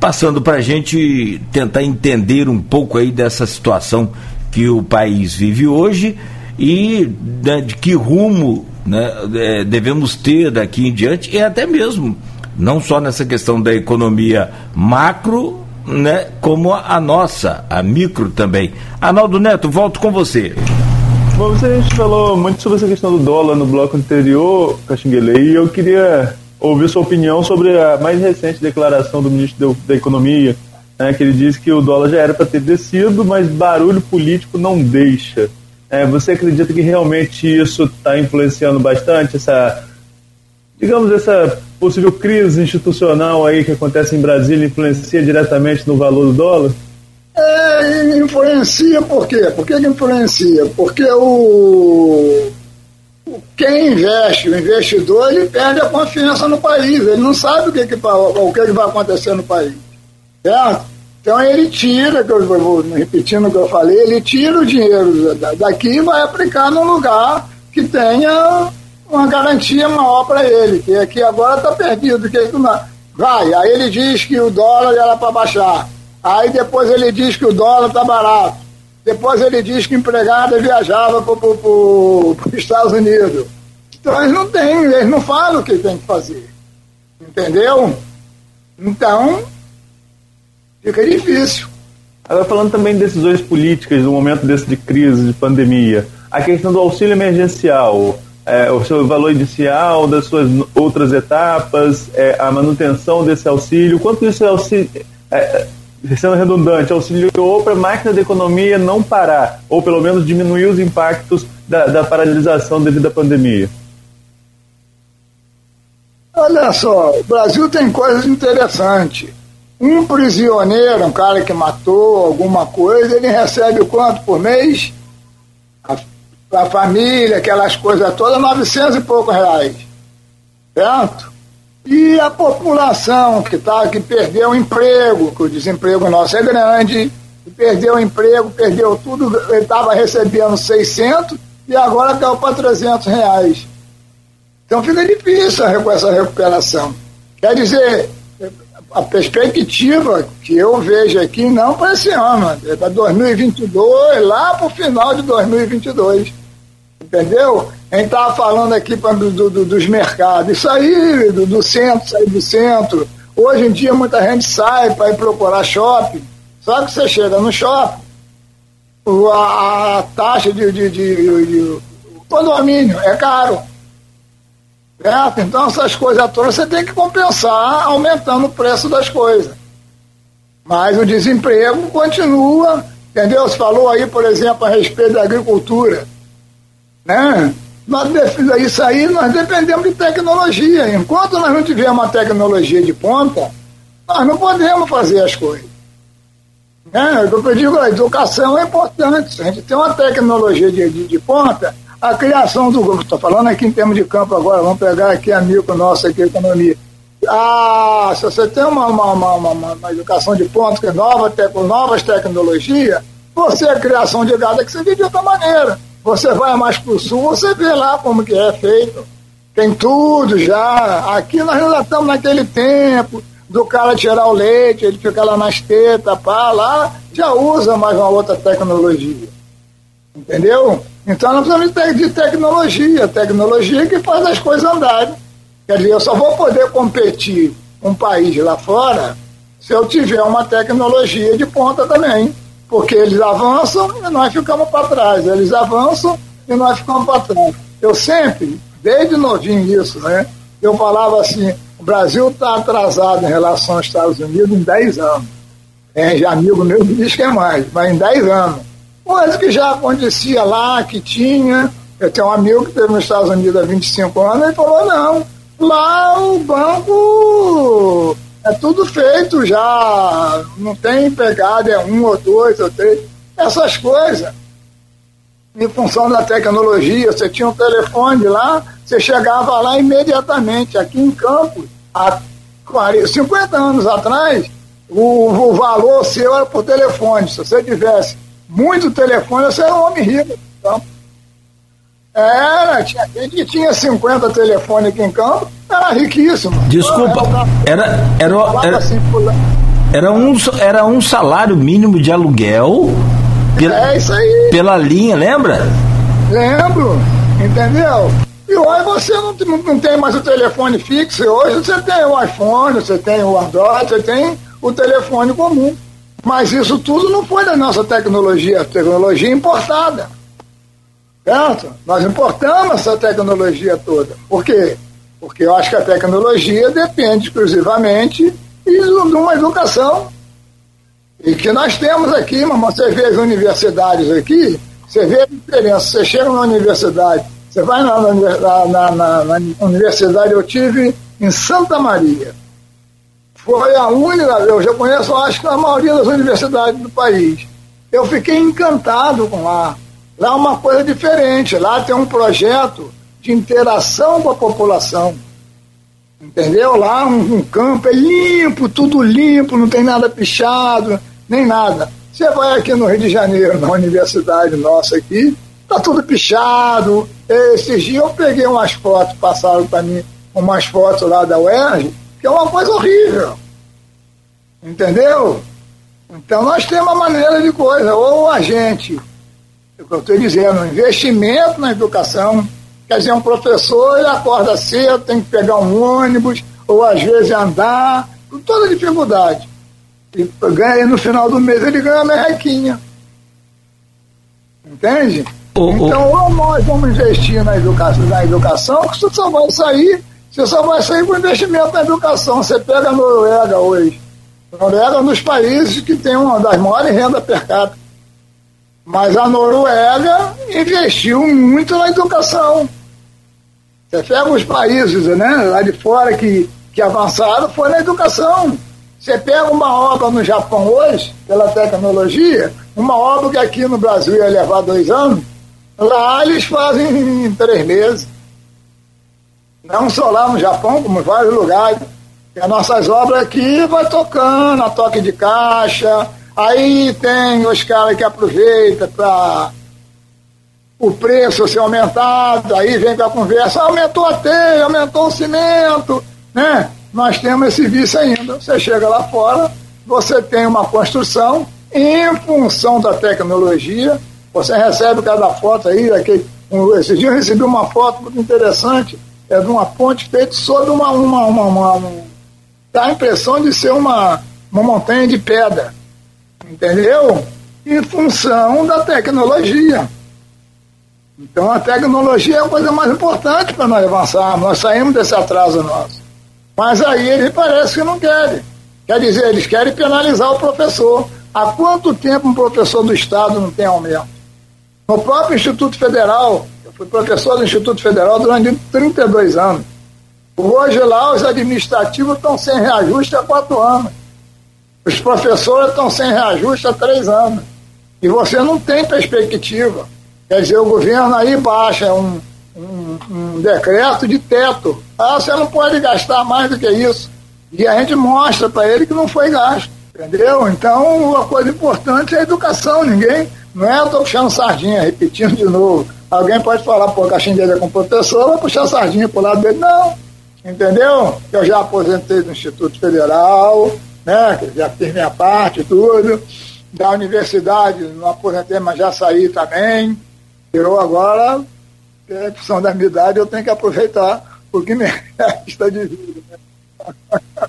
passando para a gente tentar entender um pouco aí dessa situação que o país vive hoje e né, de que rumo né, é, devemos ter daqui em diante e até mesmo não só nessa questão da economia macro, né, como a nossa, a micro também. Arnaldo Neto, volto com você. Bom, a gente falou muito sobre essa questão do dólar no bloco anterior, Caxinguele, e eu queria ouvir sua opinião sobre a mais recente declaração do ministro da Economia, né, que ele disse que o dólar já era para ter descido, mas barulho político não deixa. É, você acredita que realmente isso está influenciando bastante essa, digamos, essa possível crise institucional aí que acontece em Brasília influencia diretamente no valor do dólar? É, influencia por quê? Por que, que influencia? Porque o, quem investe, o investidor, ele perde a confiança no país, ele não sabe o que, que, o que, que vai acontecer no país. Certo? Então ele tira, que eu vou repetindo o que eu falei, ele tira o dinheiro daqui e vai aplicar num lugar que tenha uma garantia maior para ele, que aqui agora está perdido. Que vai, aí ele diz que o dólar era para baixar. Aí depois ele diz que o dólar está barato. Depois ele diz que empregada viajava para os Estados Unidos. Então eles não têm, eles não falam o que tem que fazer. Entendeu? Então, fica difícil. Agora falando também de decisões políticas no momento desse de crise, de pandemia, a questão do auxílio emergencial, é, o seu valor inicial, das suas outras etapas, é, a manutenção desse auxílio, quanto isso é auxílio, é, sendo redundante, auxiliou para a máquina da economia não parar, ou pelo menos diminuir os impactos da, da paralisação devido à pandemia? Olha só, o Brasil tem coisas interessantes. Um prisioneiro, um cara que matou alguma coisa, ele recebe quanto por mês? para a família, aquelas coisas todas, 900 e poucos reais. Certo? E a população que, tá, que perdeu o emprego, que o desemprego nosso é grande, perdeu o emprego, perdeu tudo, ele estava recebendo 600 e agora caiu para 300 reais. Então fica difícil essa recuperação. Quer dizer, a perspectiva que eu vejo aqui não para esse ano, é para 2022, lá para o final de 2022. Entendeu? A gente estava falando aqui pra, do, do, dos mercados. Isso aí, do, do, centro, sair do centro. Hoje em dia muita gente sai para ir procurar shopping. Só que você chega no shopping, a, a taxa de, de, de, de, condomínio é caro. Certo? Então essas coisas todas você tem que compensar aumentando o preço das coisas. Mas o desemprego continua, entendeu? Você falou aí, por exemplo, a respeito da agricultura. Né? Nós, isso aí nós dependemos de tecnologia. Enquanto nós não tivermos uma tecnologia de ponta, nós não podemos fazer as coisas. Que eu digo, a educação é importante. Se a gente tem uma tecnologia de, de, de ponta, a criação do grupo, estou falando aqui em termos de campo agora, vamos pegar aqui amigo nosso aqui, economia. Ah, se você tem uma, uma, uma, uma, uma educação de ponta, que é nova, com novas tecnologias, você, a criação de gado, é que você vive de outra maneira. Você vai mais para o sul, você vê lá como que é feito. Tem tudo já. Aqui nós já estamos naquele tempo do cara tirar o leite, ele fica lá nas tetas, pá, lá já usa mais uma outra tecnologia. Entendeu? Então nós precisamos de tecnologia, tecnologia que faz as coisas andarem. Quer dizer, eu só vou poder competir um país lá fora se eu tiver uma tecnologia de ponta também porque eles avançam e nós ficamos para trás. Eles avançam e nós ficamos para trás. Eu sempre, desde novinho isso, né? Eu falava assim, o Brasil está atrasado em relação aos Estados Unidos em 10 anos. É, amigo meu diz que é mais, mas em 10 anos. Coisa que já acontecia lá, que tinha, Eu tenho um amigo que esteve nos Estados Unidos há 25 anos e falou, não, lá o banco é tudo feito já, não tem pegada, é um ou dois ou três, essas coisas. Em função da tecnologia, você tinha um telefone lá, você chegava lá imediatamente. Aqui em Campos, há 40, 50 anos atrás, o, o valor seu era por telefone. Se você tivesse muito telefone, você era um homem rico. Então, era, tinha gente que tinha 50 telefones aqui em campo, era riquíssimo. Desculpa, era, era, era, era, um, era um salário mínimo de aluguel pela, é isso aí. pela linha, lembra? Lembro, entendeu? E hoje você não, não tem mais o telefone fixo, hoje você tem o iPhone, você tem o Android, você tem o telefone comum. Mas isso tudo não foi da nossa tecnologia, tecnologia importada. Certo? Nós importamos essa tecnologia toda. Por quê? Porque eu acho que a tecnologia depende exclusivamente de uma educação. E que nós temos aqui, mas você vê as universidades aqui, você vê a diferença. Você chega na universidade, você vai na, na, na, na universidade, eu tive em Santa Maria. Foi a única, eu já conheço, acho que a maioria das universidades do país. Eu fiquei encantado com lá. Lá é uma coisa diferente. Lá tem um projeto de interação com a população. Entendeu? Lá um, um campo é limpo, tudo limpo, não tem nada pichado, nem nada. Você vai aqui no Rio de Janeiro, na universidade nossa aqui, tá tudo pichado. Esses dias eu peguei umas fotos, passaram para mim umas fotos lá da UERJ, que é uma coisa horrível. Entendeu? Então nós temos uma maneira de coisa, ou a gente, é o que eu estou dizendo, investimento na educação, quer dizer, um professor ele acorda cedo, tem que pegar um ônibus, ou às vezes andar, com toda dificuldade. E ganha, no final do mês ele ganha uma merrequinha. Entende? Oh, então, ou nós vamos investir na educação, na educação, que você só vai sair, você só vai sair com investimento na educação. Você pega a Noruega hoje. A Noruega é um dos países que tem uma das maiores rendas per capita. Mas a Noruega investiu muito na educação. Você pega os países né, lá de fora que, que avançaram, foi na educação. Você pega uma obra no Japão hoje, pela tecnologia, uma obra que aqui no Brasil ia levar dois anos, Lá eles fazem em três meses. Não só lá no Japão, como em vários lugares. E as nossas obras aqui vai tocando, a toque de caixa. Aí tem os caras que aproveitam para o preço ser aumentado, aí vem com a conversa, aumentou a teia, aumentou o cimento, né? Nós temos esse vício ainda. Você chega lá fora, você tem uma construção em função da tecnologia, você recebe cada foto aí, aquele, um, esse dia eu recebi uma foto muito interessante, é de uma ponte feita sobre uma. uma, uma, uma um, dá a impressão de ser uma, uma montanha de pedra. Entendeu? Em função da tecnologia. Então a tecnologia é a coisa mais importante para nós avançarmos, nós saímos desse atraso nosso. Mas aí eles parece que não querem. Quer dizer, eles querem penalizar o professor. Há quanto tempo um professor do Estado não tem aumento? No próprio Instituto Federal, eu fui professor do Instituto Federal durante 32 anos. Hoje lá os administrativos estão sem reajuste há quatro anos. Os professores estão sem reajuste há três anos. E você não tem perspectiva. Quer dizer, o governo aí baixa um, um, um decreto de teto. Ah, você não pode gastar mais do que isso. E a gente mostra para ele que não foi gasto. Entendeu? Então, uma coisa importante é a educação. Ninguém não é eu estou puxando sardinha, repetindo de novo. Alguém pode falar, pô, caixinha dele é com professor, vai puxar sardinha pro lado dele. Não, entendeu? Eu já aposentei do Instituto Federal, né? Já fiz minha parte, tudo. Da universidade, não aposentei, mas já saí também. Eu agora, em função da minha idade, eu tenho que aproveitar o que me resta de vida. Né?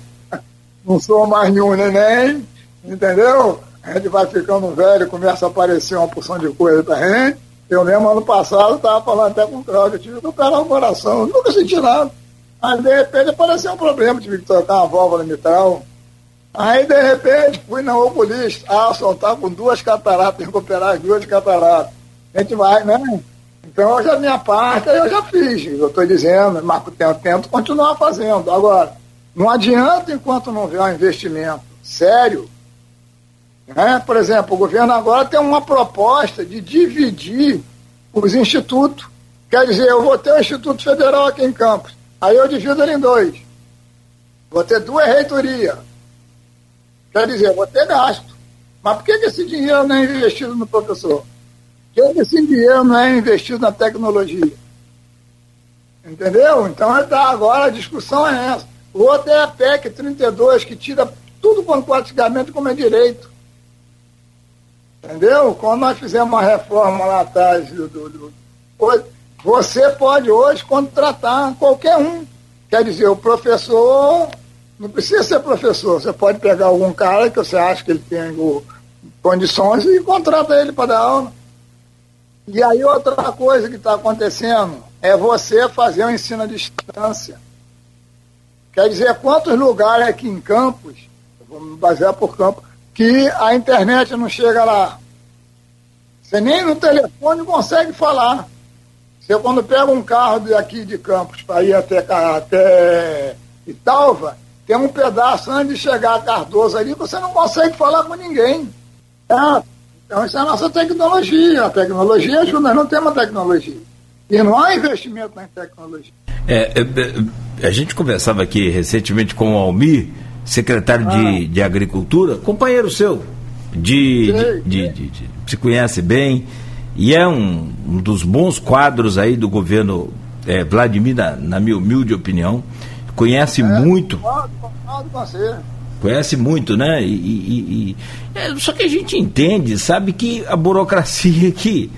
Não sou mais nenhum neném, entendeu? a gente vai ficando velho, começa a aparecer uma porção de coisa pra gente. Eu mesmo, ano passado, estava falando até com o Cláudio, eu tive que operar o coração, nunca senti nada. Aí, de repente, apareceu um problema, tive que trocar uma válvula mitral. Aí, de repente, fui na oculista, ah, só tá com duas cataratas, tem que operar as duas cataratas. A gente vai, né? Então, já minha parte, eu já fiz. Eu estou dizendo, mas eu tento continuar fazendo. Agora, não adianta enquanto não vier um investimento sério. Né? Por exemplo, o governo agora tem uma proposta de dividir os institutos. Quer dizer, eu vou ter o Instituto Federal aqui em Campos. Aí eu divido ele em dois. Vou ter duas reitorias. Quer dizer, vou ter gasto. Mas por que, esse dinheiro não é investido no professor? Por que esse dinheiro não é investido na tecnologia? Entendeu? Então agora a discussão é essa. O outro é a PEC 32, que tira tudo quanto praticamente como é direito. Entendeu? Quando nós fizemos uma reforma lá atrás, do, do, do, você pode hoje contratar qualquer um. Quer dizer, o professor não precisa ser professor, você pode pegar algum cara que você acha que ele tem condições e contrata ele para dar aula. E aí outra coisa que está acontecendo é você fazer o ensino à distância. Quer dizer, quantos lugares aqui em Campos, vamos basear por campo, que a internet não chega lá. Você nem no telefone consegue falar. Você quando pega um carro daqui de Campos para ir até, até Italva, tem um pedaço antes de chegar a Cardoso ali, você não consegue falar com ninguém. É, então, isso é a nossa tecnologia. A tecnologia ajuda, nós não temos tecnologia. E não há investimento na tecnologia. É, é, é, a gente conversava aqui recentemente com o Almir, secretário ah. de, de Agricultura, companheiro seu, de, sei, de, de, de, se conhece bem, e é um, um, dos bons quadros aí do governo é, Vladimir, na, na minha humilde opinião. Conhece é, muito. Conhece muito, né? E, e, e é, só que a gente entende, sabe que a burocracia aqui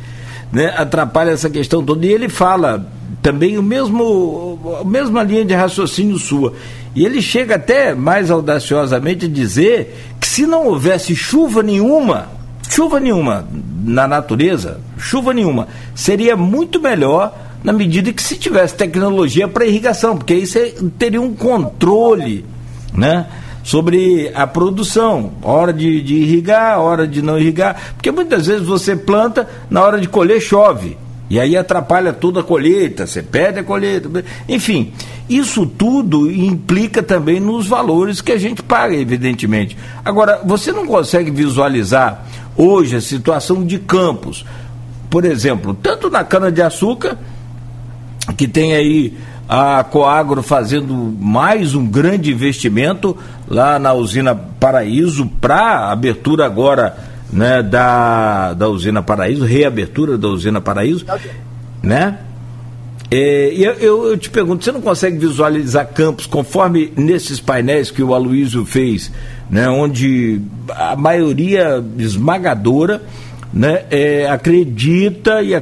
né, atrapalha essa questão toda. E ele fala também o mesmo, a mesma linha de raciocínio sua. E ele chega até mais audaciosamente a dizer que se não houvesse chuva nenhuma, chuva nenhuma na natureza, chuva nenhuma, seria muito melhor na medida que se tivesse tecnologia para irrigação, porque aí você teria um controle, né? sobre a produção, hora de, de irrigar, hora de não irrigar, porque muitas vezes você planta, na hora de colher chove. E aí atrapalha toda a colheita, você perde a colheita. Enfim, isso tudo implica também nos valores que a gente paga, evidentemente. Agora, você não consegue visualizar hoje a situação de campos. Por exemplo, tanto na cana-de-açúcar, que tem aí a Coagro fazendo mais um grande investimento lá na usina Paraíso para abertura agora né, da, da usina Paraíso, reabertura da usina Paraíso, né? É, eu, eu, eu, te pergunto, você não consegue visualizar campos conforme nesses painéis que o Aloysio fez, né, onde a maioria esmagadora né, é, acredita e,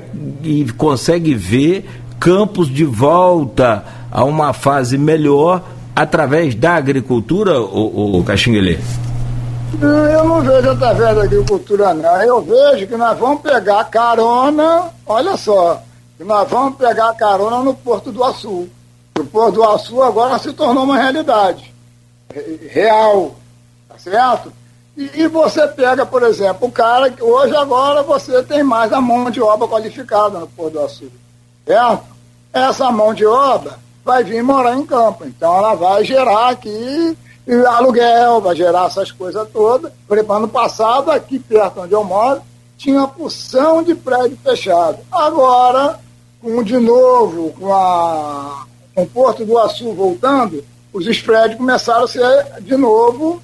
e consegue ver campos de volta a uma fase melhor através da agricultura, o, o Caxinguelê? Eu não vejo através da agricultura, não. Eu vejo que nós vamos pegar carona, olha só, que nós vamos pegar carona no Porto do Açu. O Porto do Açu agora se tornou uma realidade real, tá certo? E, e, você pega, por exemplo, o cara que hoje agora você tem mais a mão de obra qualificada no Porto do Açu, certo? Essa mão de obra vai vir morar em campo. Então ela vai gerar aqui aluguel, vai gerar essas coisas todas. Por exemplo, ano passado, aqui perto onde eu moro, tinha porção de prédio fechado. Agora, com de novo, com, a, com o Porto do Açu voltando, os prédios começaram a ser de novo,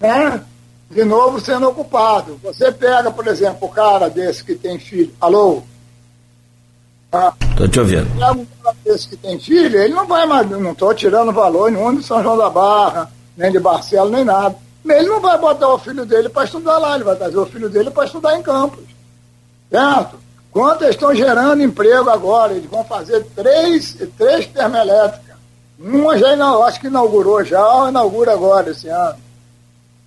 né? De novo sendo ocupados. Você pega, por exemplo, o cara desse que tem filho. Alô? Estou te ouvindo. Desse que tem filho, ele não vai mais, não estou tirando valor nenhum de São João da Barra, nem de Barcelo, nem nada. Ele não vai botar o filho dele para estudar lá, ele vai trazer o filho dele para estudar em Campos. Certo? Quanto eles estão gerando emprego agora? Eles vão fazer três, três termoelétricas. Uma já acho que inaugurou já, ou inaugura agora esse ano.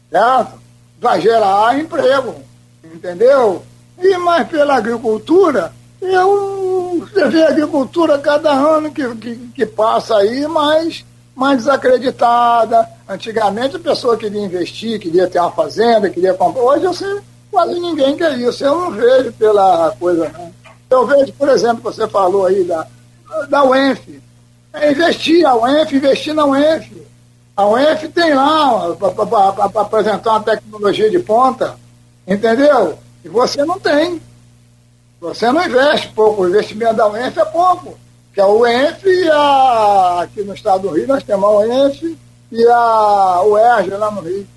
Certo? Vai gerar emprego. Entendeu? E mais pela agricultura, eu, você vê a agricultura cada ano que, que, que passa aí, mais, mais desacreditada. Antigamente a pessoa queria investir, queria ter uma fazenda, queria comprar. Hoje sei, quase ninguém quer isso. Eu não vejo pela coisa. Eu vejo, por exemplo, você falou aí da, da UENF. É investir, a UENF, investir na UENF. A UENF tem lá para apresentar uma tecnologia de ponta, entendeu? E você não tem. Você não investe pouco, o investimento da UENF é pouco. Que a UENF e a, aqui no estado do Rio nós temos a UENF e a UERJ lá no Rio.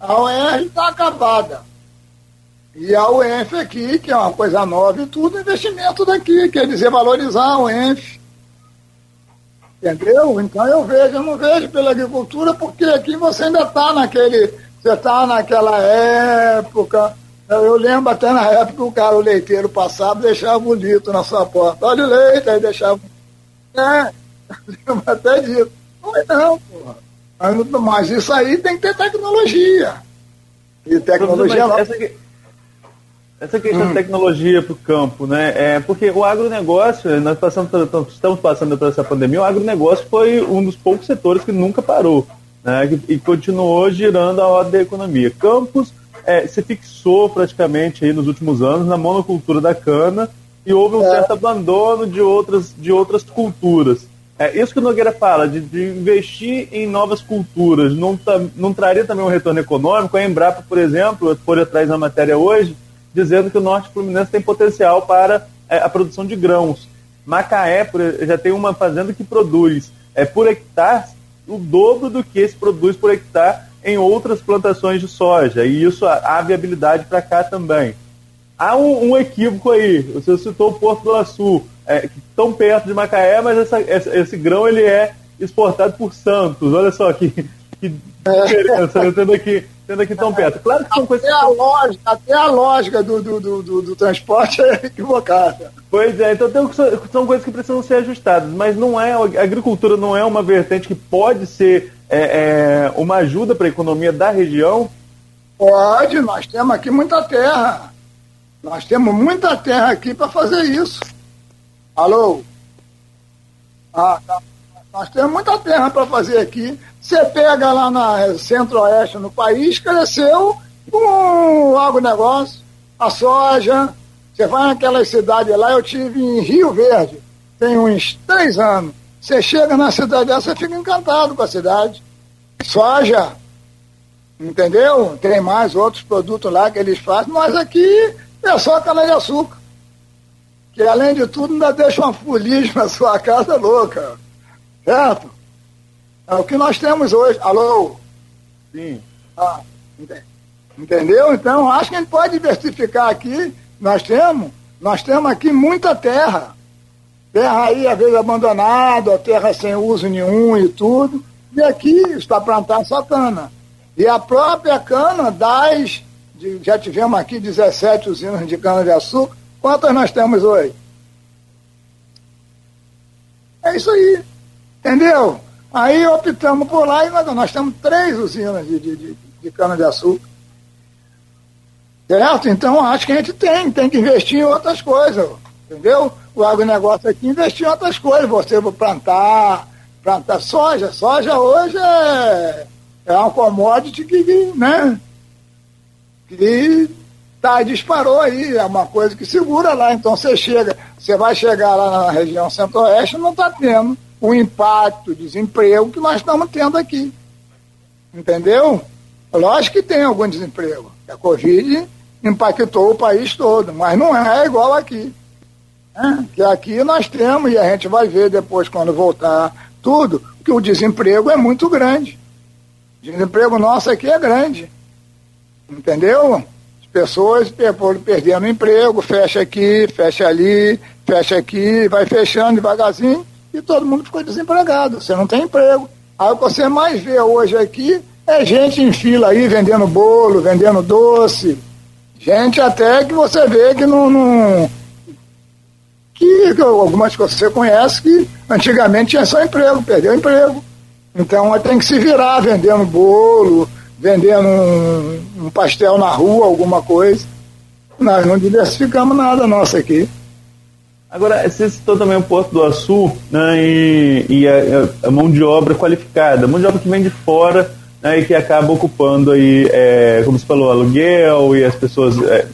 A UERJ está acabada. E a UENF aqui, que é uma coisa nova e tudo, investimento daqui, quer dizer, valorizar a UENF. Entendeu? Então eu vejo, eu não vejo pela agricultura, porque aqui você ainda está naquele. Você está naquela época. Eu lembro até na época o cara, o leiteiro passava deixava bonito na sua porta. Olha o leite, aí deixava. É, lembro até disso. Não é não, porra. Mas isso aí tem que ter tecnologia. E tecnologia. Mas essa, essa questão hum. de tecnologia para o campo, né? É, porque o agronegócio, nós passamos, estamos passando por essa pandemia, o agronegócio foi um dos poucos setores que nunca parou né? e continuou girando a roda da economia. Campos é, se fixou praticamente aí nos últimos anos na monocultura da cana e houve um é. certo abandono de outras, de outras culturas. É, isso que o Nogueira fala, de, de investir em novas culturas, não, não traria também um retorno econômico? A Embrapa, por exemplo, por atrás da matéria hoje, dizendo que o Norte Fluminense tem potencial para é, a produção de grãos. Macaé por, já tem uma fazenda que produz é, por hectare o dobro do que se produz por hectare em outras plantações de soja. E isso há viabilidade para cá também. Há um, um, equívoco aí. Você citou o Porto do Açu, é, tão perto de Macaé, mas essa, esse, esse grão ele é exportado por Santos. Olha só que, que diferença, né? tendo aqui tendo aqui tão perto. Claro que são coisas. Até a lógica, até a lógica do, do, do, do, do transporte é equivocada. Pois é, então tem, são coisas que precisam ser ajustadas, mas não é, a agricultura não é uma vertente que pode ser é, é, uma ajuda para a economia da região? Pode, nós temos aqui muita terra. Nós temos muita terra aqui para fazer isso. Alô? Ah, tá. Nós temos muita terra para fazer aqui. Você pega lá na centro-oeste no país, cresceu com o agronegócio, a soja. Você vai naquelas cidades lá, eu tive em Rio Verde, tem uns três anos. Você chega na cidade dessa, você fica encantado com a cidade. Soja, entendeu? Tem mais outros produtos lá que eles fazem, mas aqui é só cana-de-açúcar. Que além de tudo ainda deixa uma fuligem na sua casa louca. Certo? É o que nós temos hoje. Alô? Sim. Ah, entendeu? Então, acho que a gente pode diversificar aqui. Nós temos, nós temos aqui muita terra. Terra aí, às vezes, abandonada, terra sem uso nenhum e tudo. E aqui está plantar só cana. E a própria cana das. De, já tivemos aqui 17 usinas de cana-de-açúcar. Quantas nós temos hoje? É isso aí. Entendeu? Aí optamos por lá e nós, nós temos três usinas de, de, de, de cana-de-açúcar. Certo? Então acho que a gente tem, tem que investir em outras coisas. Entendeu? O agronegócio aqui investir em outras coisas. Você plantar, plantar soja. Soja hoje é, é um commodity que, né? Que tá, disparou aí, é uma coisa que segura lá. Então você chega, você vai chegar lá na região centro-oeste não está tendo o impacto, o desemprego que nós estamos tendo aqui. Entendeu? Lógico que tem algum desemprego. A Covid impactou o país todo, mas não é igual aqui. Que aqui nós temos, e a gente vai ver depois quando voltar tudo, que o desemprego é muito grande. O desemprego nosso aqui é grande. Entendeu? As pessoas perdendo emprego, fecha aqui, fecha ali, fecha aqui, vai fechando devagarzinho e todo mundo ficou desempregado. Você não tem emprego. Aí o que você mais vê hoje aqui é gente em fila aí vendendo bolo, vendendo doce. Gente até que você vê que não. não que, que algumas que você conhece que antigamente tinha só emprego, perdeu emprego. Então tem que se virar vendendo bolo, vendendo um, um pastel na rua, alguma coisa. Nós não diversificamos nada nossa aqui. Agora, você citou também o Porto do Açu né, e, e a, a, mão de obra qualificada, mão de obra que vem de fora né, e que acaba ocupando aí, é, como você falou, aluguel e as pessoas. É,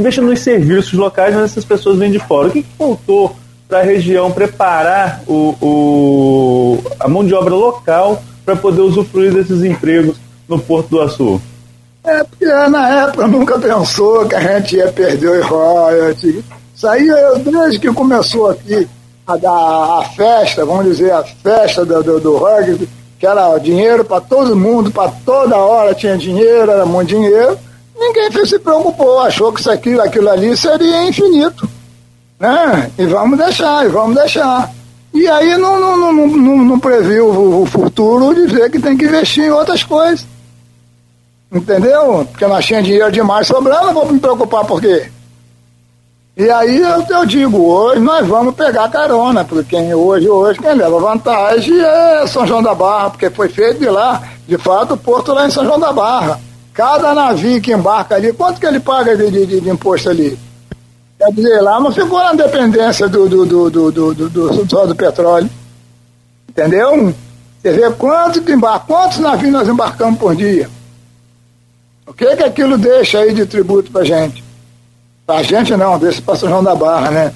investir nos serviços locais, mas essas pessoas vêm de fora. O que, que faltou para a região preparar o, o, a mão de obra local para poder usufruir desses empregos no Porto do Açu? É, porque na época nunca pensou que a gente ia perder o royalties. Isso aí, desde que começou aqui a, a, a festa, vamos dizer, a festa do, do, do rugby, que era dinheiro para todo mundo, para toda hora tinha dinheiro, era muito dinheiro, ninguém se preocupou, achou que isso aqui, aquilo ali seria infinito. Né? E vamos deixar, e vamos deixar. E aí não, não, não, não, não previu o, futuro de ver que tem que investir em outras coisas. Entendeu? Porque nós tínhamos dinheiro demais sobrando, vou me preocupar por quê? E aí eu, eu, digo, hoje nós vamos pegar carona, porque quem, hoje, hoje quem leva vantagem é São João da Barra, porque foi feito de lá, de fato, o porto lá em São João da Barra. Cada navio que embarca ali, quanto que ele paga de, de, de imposto ali? Quer dizer, lá não ficou na dependência do, do, do, do, do, do, do, do, do petróleo. Entendeu? Você vê quanto que embarca, quantos navios nós embarcamos por dia? O que que aquilo deixa aí de tributo pra gente? A gente não, deixa para São João da Barra, né?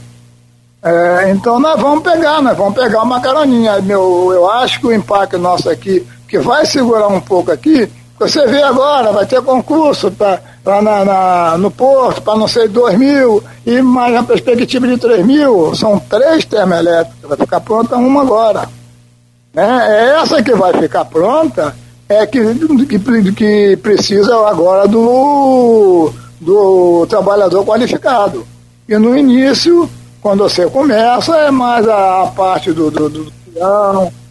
É, então nós vamos pegar, nós vamos pegar uma caroninha. Meu, eu acho que o impacto nosso aqui, que vai segurar um pouco aqui, você vê agora, vai ter concurso para na, na, no Porto, para não sei, 2 mil, e mais na perspectiva de 3 mil, são três termoelétricas, vai ficar pronta uma agora. Né? É essa que vai ficar pronta, é que, que, que precisa agora do do trabalhador qualificado. E no início, quando você começa, é mais a, parte do, do, do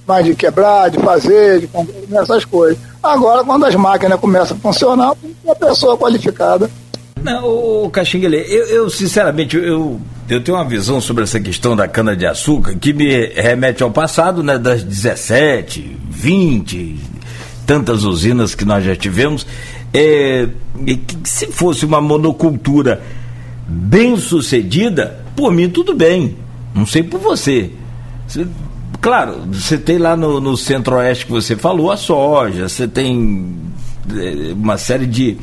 mais de quebrar, de fazer, de essas coisas. Agora, quando as máquinas começam a funcionar, a pessoa qualificada. Não, o Caxinguele, eu, eu, sinceramente, eu, eu tenho uma visão sobre essa questão da cana-de-açúcar que me remete ao passado, né, das 17, 20, tantas usinas que nós já tivemos, é, se fosse uma monocultura bem sucedida, por mim tudo bem. Não sei por você. Claro, você tem lá no, no centro-oeste que você falou a soja, você tem é, uma série de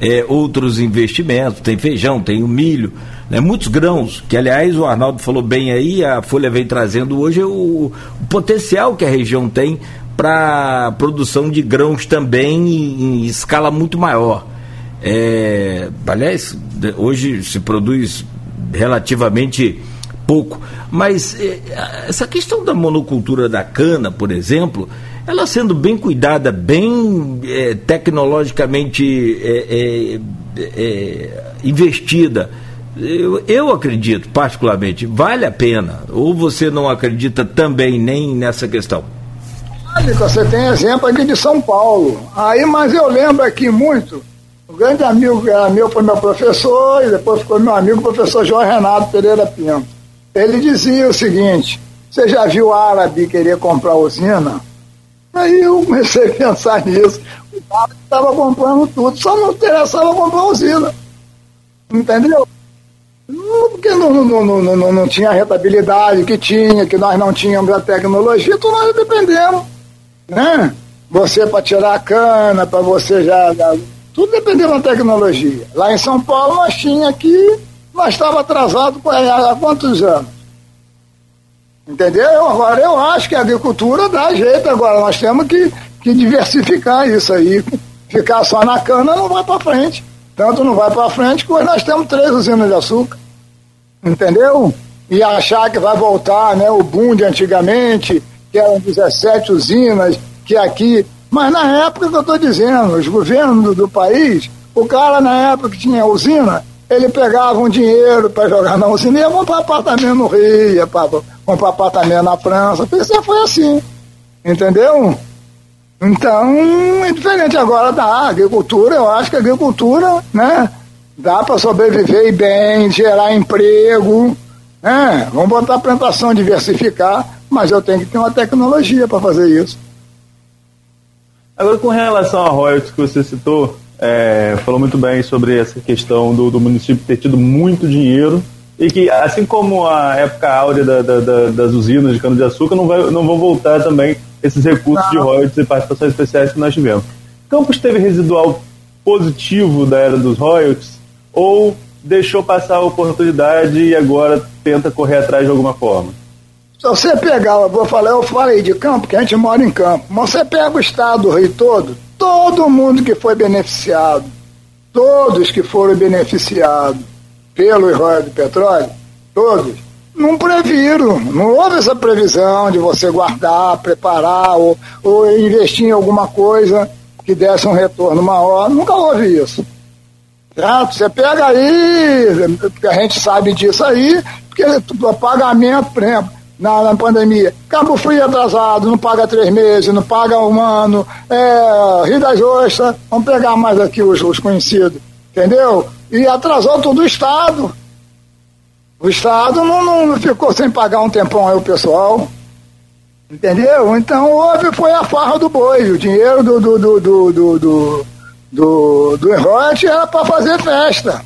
é, outros investimentos, tem feijão, tem o milho, né, muitos grãos, que aliás o Arnaldo falou bem aí, a Folha vem trazendo hoje o, o potencial que a região tem para produção de grãos também em, em escala muito maior. É, aliás, hoje se produz relativamente pouco, mas é, essa questão da monocultura da cana, por exemplo, ela sendo bem cuidada, bem é, tecnologicamente é, é, investida, eu, eu acredito particularmente, vale a pena. Ou você não acredita também nem nessa questão? Você tem exemplo aqui de São Paulo. Aí, mas eu lembro aqui muito, um grande amigo era meu, foi meu professor, e depois ficou meu amigo, o professor João Renato Pereira Pinto. Ele dizia o seguinte: você já viu árabe querer comprar usina? Aí eu comecei a pensar nisso. O árabe estava comprando tudo, só não interessava comprar usina. Entendeu? Porque não, não, não, não, não tinha a rentabilidade que tinha, que nós não tínhamos a tecnologia, então nós dependemos né? Você para tirar a cana, para você já, Tudo dependendo da tecnologia. Lá em São Paulo nós tinha aqui, nós estava atrasado há quantos anos? Entendeu? Agora eu acho que a agricultura dá jeito agora. Nós temos que, que diversificar isso aí. Ficar só na cana não vai para frente. Tanto não vai para frente que nós temos três usinas de açúcar. Entendeu? E achar que vai voltar né, o boom de antigamente, que eram 17 usinas, que aqui. Mas na época que eu estou dizendo, os governos do, do, país, o cara na época que tinha usina, ele pegava um dinheiro para jogar na usina e ia comprar apartamento no Rio, ia pra, comprar apartamento na França. Isso foi assim. Entendeu? Então, é diferente agora da agricultura, eu acho que a agricultura, né, dá para sobreviver bem, gerar emprego, né? Vamos botar a plantação, diversificar, mas eu tenho que ter uma tecnologia para fazer isso. Agora, com relação a royalties que você citou, é, falou muito bem sobre essa questão do, do, município ter tido muito dinheiro e que, assim como a época áurea da, da, da, das usinas de cana-de-açúcar, não, vai, não vão voltar também esses recursos não. de royalties e participações especiais que nós tivemos. Campos teve residual positivo da era dos royalties ou deixou passar a oportunidade e agora tenta correr atrás de alguma forma? Se você pegar, eu vou falar, eu falei de campo, que a gente mora em campo, mas você pega o estado do Rio todo, todo mundo que foi beneficiado, todos que foram beneficiados pelo royalties do petróleo, todos, não previram, não houve essa previsão de você guardar, preparar ou, ou investir em alguma coisa que desse um retorno maior, nunca houve isso. Certo? Você pega aí, a gente sabe disso aí, porque o pagamento, por exemplo, na, na, pandemia. Cabo Frio atrasado, não paga três meses, não paga um ano. É, Rio das Ostras, vamos pegar mais aqui os, os conhecidos, entendeu? E atrasou todo o Estado. O Estado não, não ficou sem pagar um tempão aí o pessoal. Entendeu? Então houve, foi a farra do boi. O dinheiro do, do, do, do, do, do, do, do era para fazer festa.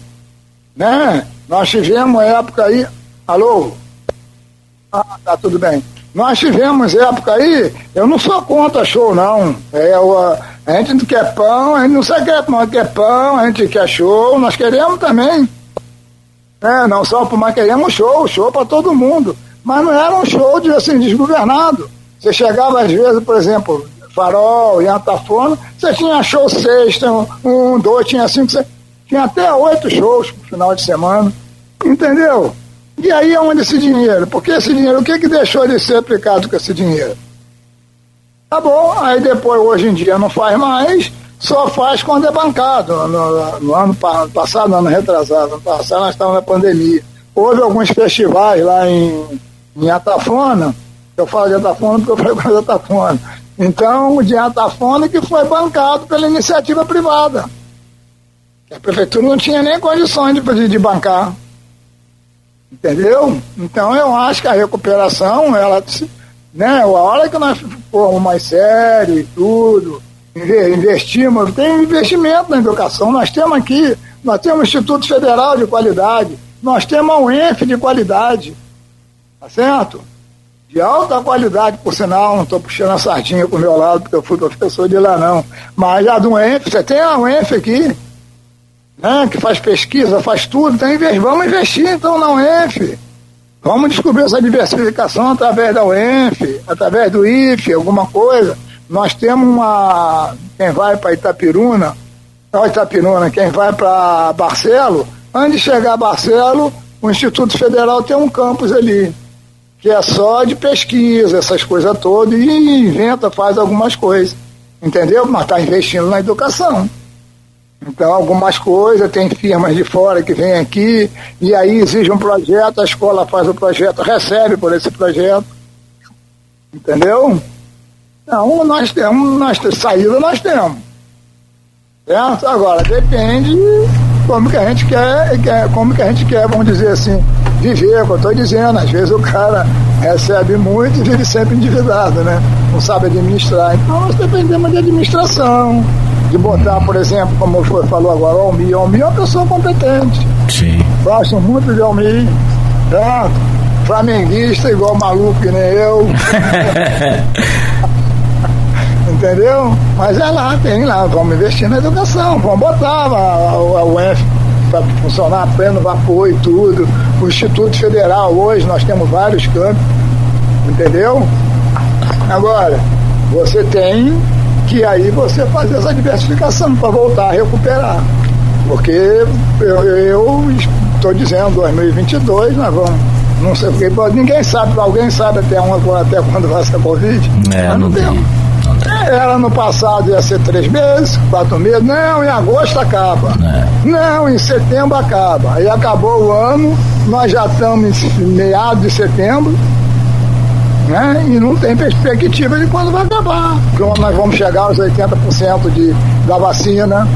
Né? Nós tivemos época aí. Alô? Ah, tá tudo bem. Nós tivemos época aí, eu não sou contra show, não. É, a gente não quer pão, a gente não quer quer pão, quer pão, a gente quer show, nós queremos também. É, não só por mais queremos show, show para todo mundo. Mas não era um show de assim, desgovernado. Você chegava às vezes, por exemplo, Farol, e Antafona, você tinha show sexta, um, dois, tinha cinco, seis, tinha até oito shows no final de semana. Entendeu? E aí onde esse dinheiro? Porque esse dinheiro, o que, que deixou de ser aplicado com esse dinheiro? Tá bom, aí depois, hoje em dia, não faz mais, só faz quando é bancado. No, no ano passado, no ano retrasado, no passado nós estávamos na pandemia. Houve alguns festivais lá em, em Atafona, eu falo de Atafona porque eu com Atafona. Então, o de Atafona que foi bancado pela iniciativa privada. A prefeitura não tinha nem condições de, de bancar. Entendeu? Então eu acho que a recuperação, ela, né, a hora que nós formos mais sério e tudo, investimos, tem investimento na educação, nós temos aqui, nós temos o Instituto Federal de Qualidade, nós temos a UENF de qualidade, tá certo? De alta qualidade, por sinal, não estou puxando a sardinha o meu lado, porque eu fui professor de lá não, mas a do UENF, você tem a UENF aqui, né, que faz pesquisa, faz tudo, então vamos investir então na UENF. Vamos descobrir essa diversificação através da UENF, através do IFE, alguma coisa. Nós temos uma. Quem vai para Itapiruna, não Itapiruna, quem vai para Barcelo, antes de chegar a Barcelo, o Instituto Federal tem um campus ali, que é só de pesquisa, essas coisas todas, e inventa, faz algumas coisas. Entendeu? Mas está investindo na educação. Então, algumas coisas, tem firmas de fora que vêm aqui, e aí exige um projeto, a escola faz o projeto, recebe por esse projeto. Entendeu? Então, nós temos, nós, saída nós temos. Certo? Agora, depende como que a gente quer, quer, como que a gente quer, vamos dizer assim, viver, como eu estou dizendo, às vezes o cara recebe muito e vive sempre endividado, né? Não sabe administrar. Então nós dependemos de administração, de botar, por exemplo, como foi, falou agora, o Almir. O Almir é uma pessoa competente. Sim. Gosto muito de Almir. Certo? Flamenguista, igual maluco que nem eu. Entendeu? Mas é lá, tem lá, vamos investir na educação, vamos botar a, a, a UF para funcionar a pleno vapor e tudo. O Instituto Federal, hoje nós temos vários campos, entendeu? Agora, você tem que aí você fazer essa diversificação para voltar a recuperar. Porque eu estou dizendo, 2022 nós vamos. Não sei porque ninguém sabe, alguém sabe até, uma, até quando vai ser a Covid. É, não, não tem. É, era no passado ia ser três meses, quatro meses. Não, em agosto acaba. É. Não, em setembro acaba. Aí acabou o ano, nós já estamos em meados de setembro né? E não tem perspectiva de quando vai acabar. Quando nós vamos chegar aos 80% de, da vacina,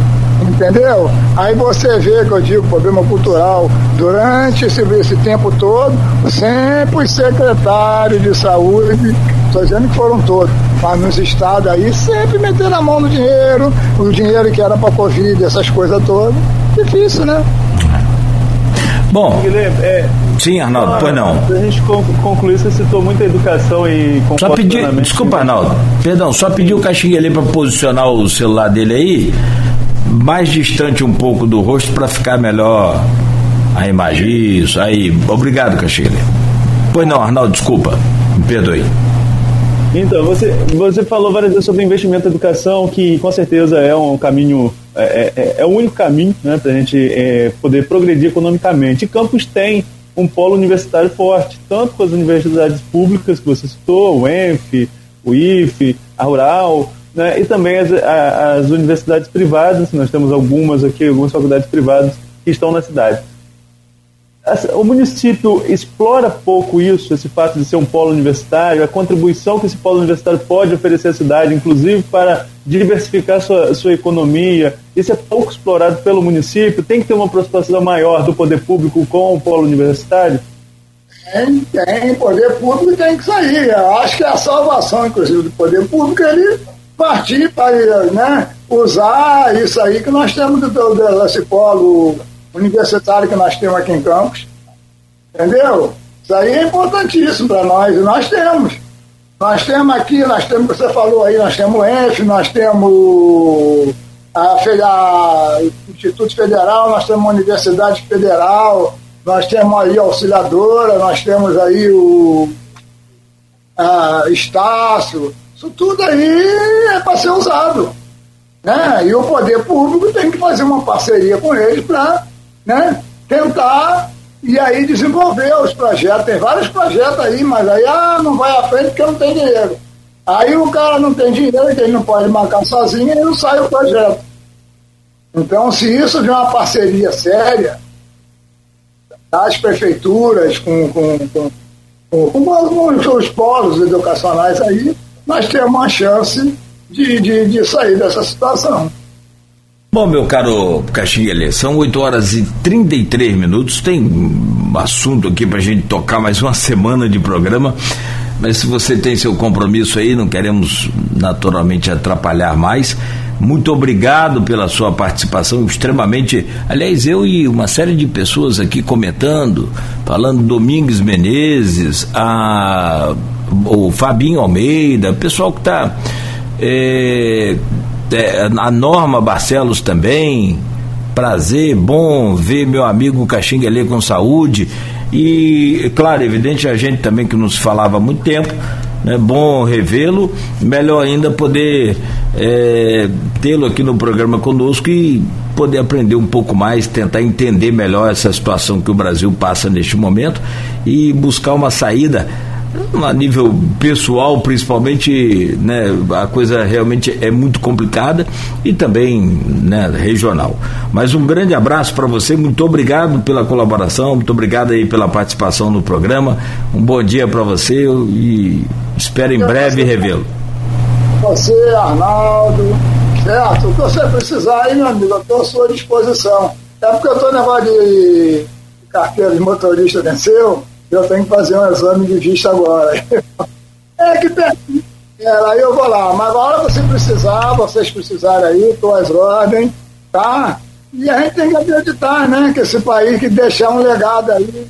entendeu? Aí você vê que eu digo problema cultural. Durante esse, esse tempo todo, sempre os secretários de saúde, estou dizendo que foram todos, mas nos estados aí sempre meteram a mão no dinheiro, o dinheiro que era para Covid, essas coisas todas. Difícil, né? Bom, Guilherme, é, sim, Arnaldo, pois não. A gente concluir, você citou muita educação e Só pedir, desculpa, Arnaldo, perdão, só pediu o Caxinha ali para posicionar o celular dele aí, mais distante um pouco do rosto para ficar melhor A imagem, isso, aí. Obrigado, Caxilha. Pois não, Arnaldo, desculpa, me perdoe. Então, você, você falou várias vezes sobre investimento em educação, que com certeza é um caminho, é, é, é o único caminho né, para a gente é, poder progredir economicamente. E Campos tem um polo universitário forte, tanto com as universidades públicas que você citou, o ENF, o IFE, a Rural, né, e também as, as universidades privadas, nós temos algumas aqui, algumas faculdades privadas que estão na cidade o município explora pouco isso, esse fato de ser um polo universitário, a contribuição que esse polo universitário pode oferecer à cidade, inclusive para diversificar sua, sua economia. Isso é pouco explorado pelo município. Tem que ter uma aproximação maior do poder público com o polo universitário? Tem, tem. Poder público tem que sair. Eu acho que a salvação, inclusive, do poder público é ele partir para né, usar isso aí que nós temos do, do, desse polo universitário que nós temos aqui em Campos. Entendeu? Isso aí é importantíssimo para nós, e nós temos. Nós temos aqui, nós temos, você falou aí, nós temos o ENF, nós temos a, a Instituto Federal, nós temos a Universidade Federal, nós temos aí a Auxiliadora, nós temos aí o a Estácio, isso tudo aí é para ser usado. Né? E o poder público tem que fazer uma parceria com eles para né, tentar e aí desenvolver os projetos. Tem vários projetos aí, mas aí ah, não vai à frente porque não tem dinheiro. Aí o cara não tem dinheiro, ele não pode marcar sozinho e não sai o projeto. Então, se isso de uma parceria séria das prefeituras com, com, com, com, com os polos educacionais aí, nós temos uma chance de, de, de sair dessa situação. Bom, meu caro Caxinha, são 8 horas e 33 minutos. Tem um assunto aqui para a gente tocar mais uma semana de programa. Mas se você tem seu compromisso aí, não queremos naturalmente atrapalhar mais. Muito obrigado pela sua participação, extremamente. Aliás, eu e uma série de pessoas aqui comentando, falando Domingues Menezes, a, o Fabinho Almeida, pessoal que está. É, é, a Norma Barcelos também. Prazer, bom ver meu amigo Caxinguelê com saúde. E, claro, evidente, a gente também que nos falava há muito tempo, né, bom revê-lo, melhor ainda poder é, tê-lo aqui no programa conosco e poder aprender um pouco mais, tentar entender melhor essa situação que o Brasil passa neste momento e buscar uma saída a nível pessoal, principalmente, né, a coisa realmente é muito complicada e também né, regional. Mas um grande abraço para você, muito obrigado pela colaboração, muito obrigado aí pela participação no programa. Um bom dia para você e espero em breve revê-lo. Você, Arnaldo, certo? O que você precisar aí, meu amigo, eu estou à sua disposição. É porque eu estou negócio de carteira de motorista venceu eu tenho que fazer um exame de vista agora. é que pertinho. É, aí eu vou lá. Mas a hora você precisar, vocês precisarem aí, às ordens, tá? E a gente tem que acreditar, né? Que esse país que deixar um legado aí,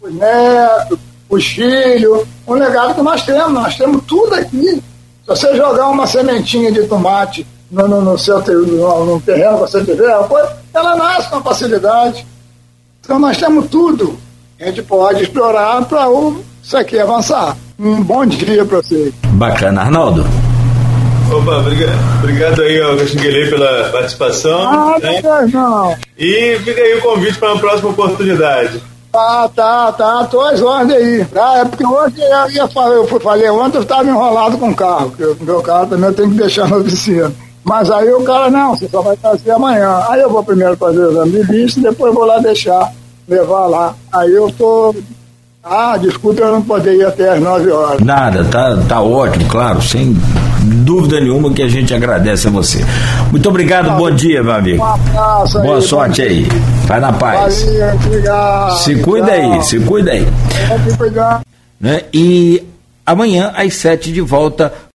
os netos, os filhos, um legado que nós temos, nós temos tudo aqui. Se você jogar uma sementinha de tomate no, no, no seu no, no terreno que você tiver, ela nasce com facilidade. Então nós temos tudo a gente pode explorar para isso aqui avançar. Um bom dia para vocês. Bacana, Arnaldo. Opa, obrigado, obrigado aí ao Caxinguelê pela participação. Ah, né? não. E fica aí o convite para uma próxima oportunidade. Tá, tá, tá, tô às ordens aí. Tá? É porque hoje eu ia falar, eu falei ontem, eu estava enrolado com o carro, porque o meu carro também eu tenho que deixar na oficina. Mas aí o cara, não, você só vai trazer amanhã. Aí eu vou primeiro fazer o exame de vista e depois vou lá deixar levar lá. Aí eu tô. Ah, desculpa eu não poder ir até as 9 horas. Nada, tá, tá ótimo, claro, sem dúvida nenhuma que a gente agradece a você. Muito obrigado, bom dia, meu amigo. Um abraço Boa aí, sorte aí. Vai na paz. Valeu, obrigado. Se cuida Tchau. aí, se cuida aí. Né? E amanhã, às sete de volta,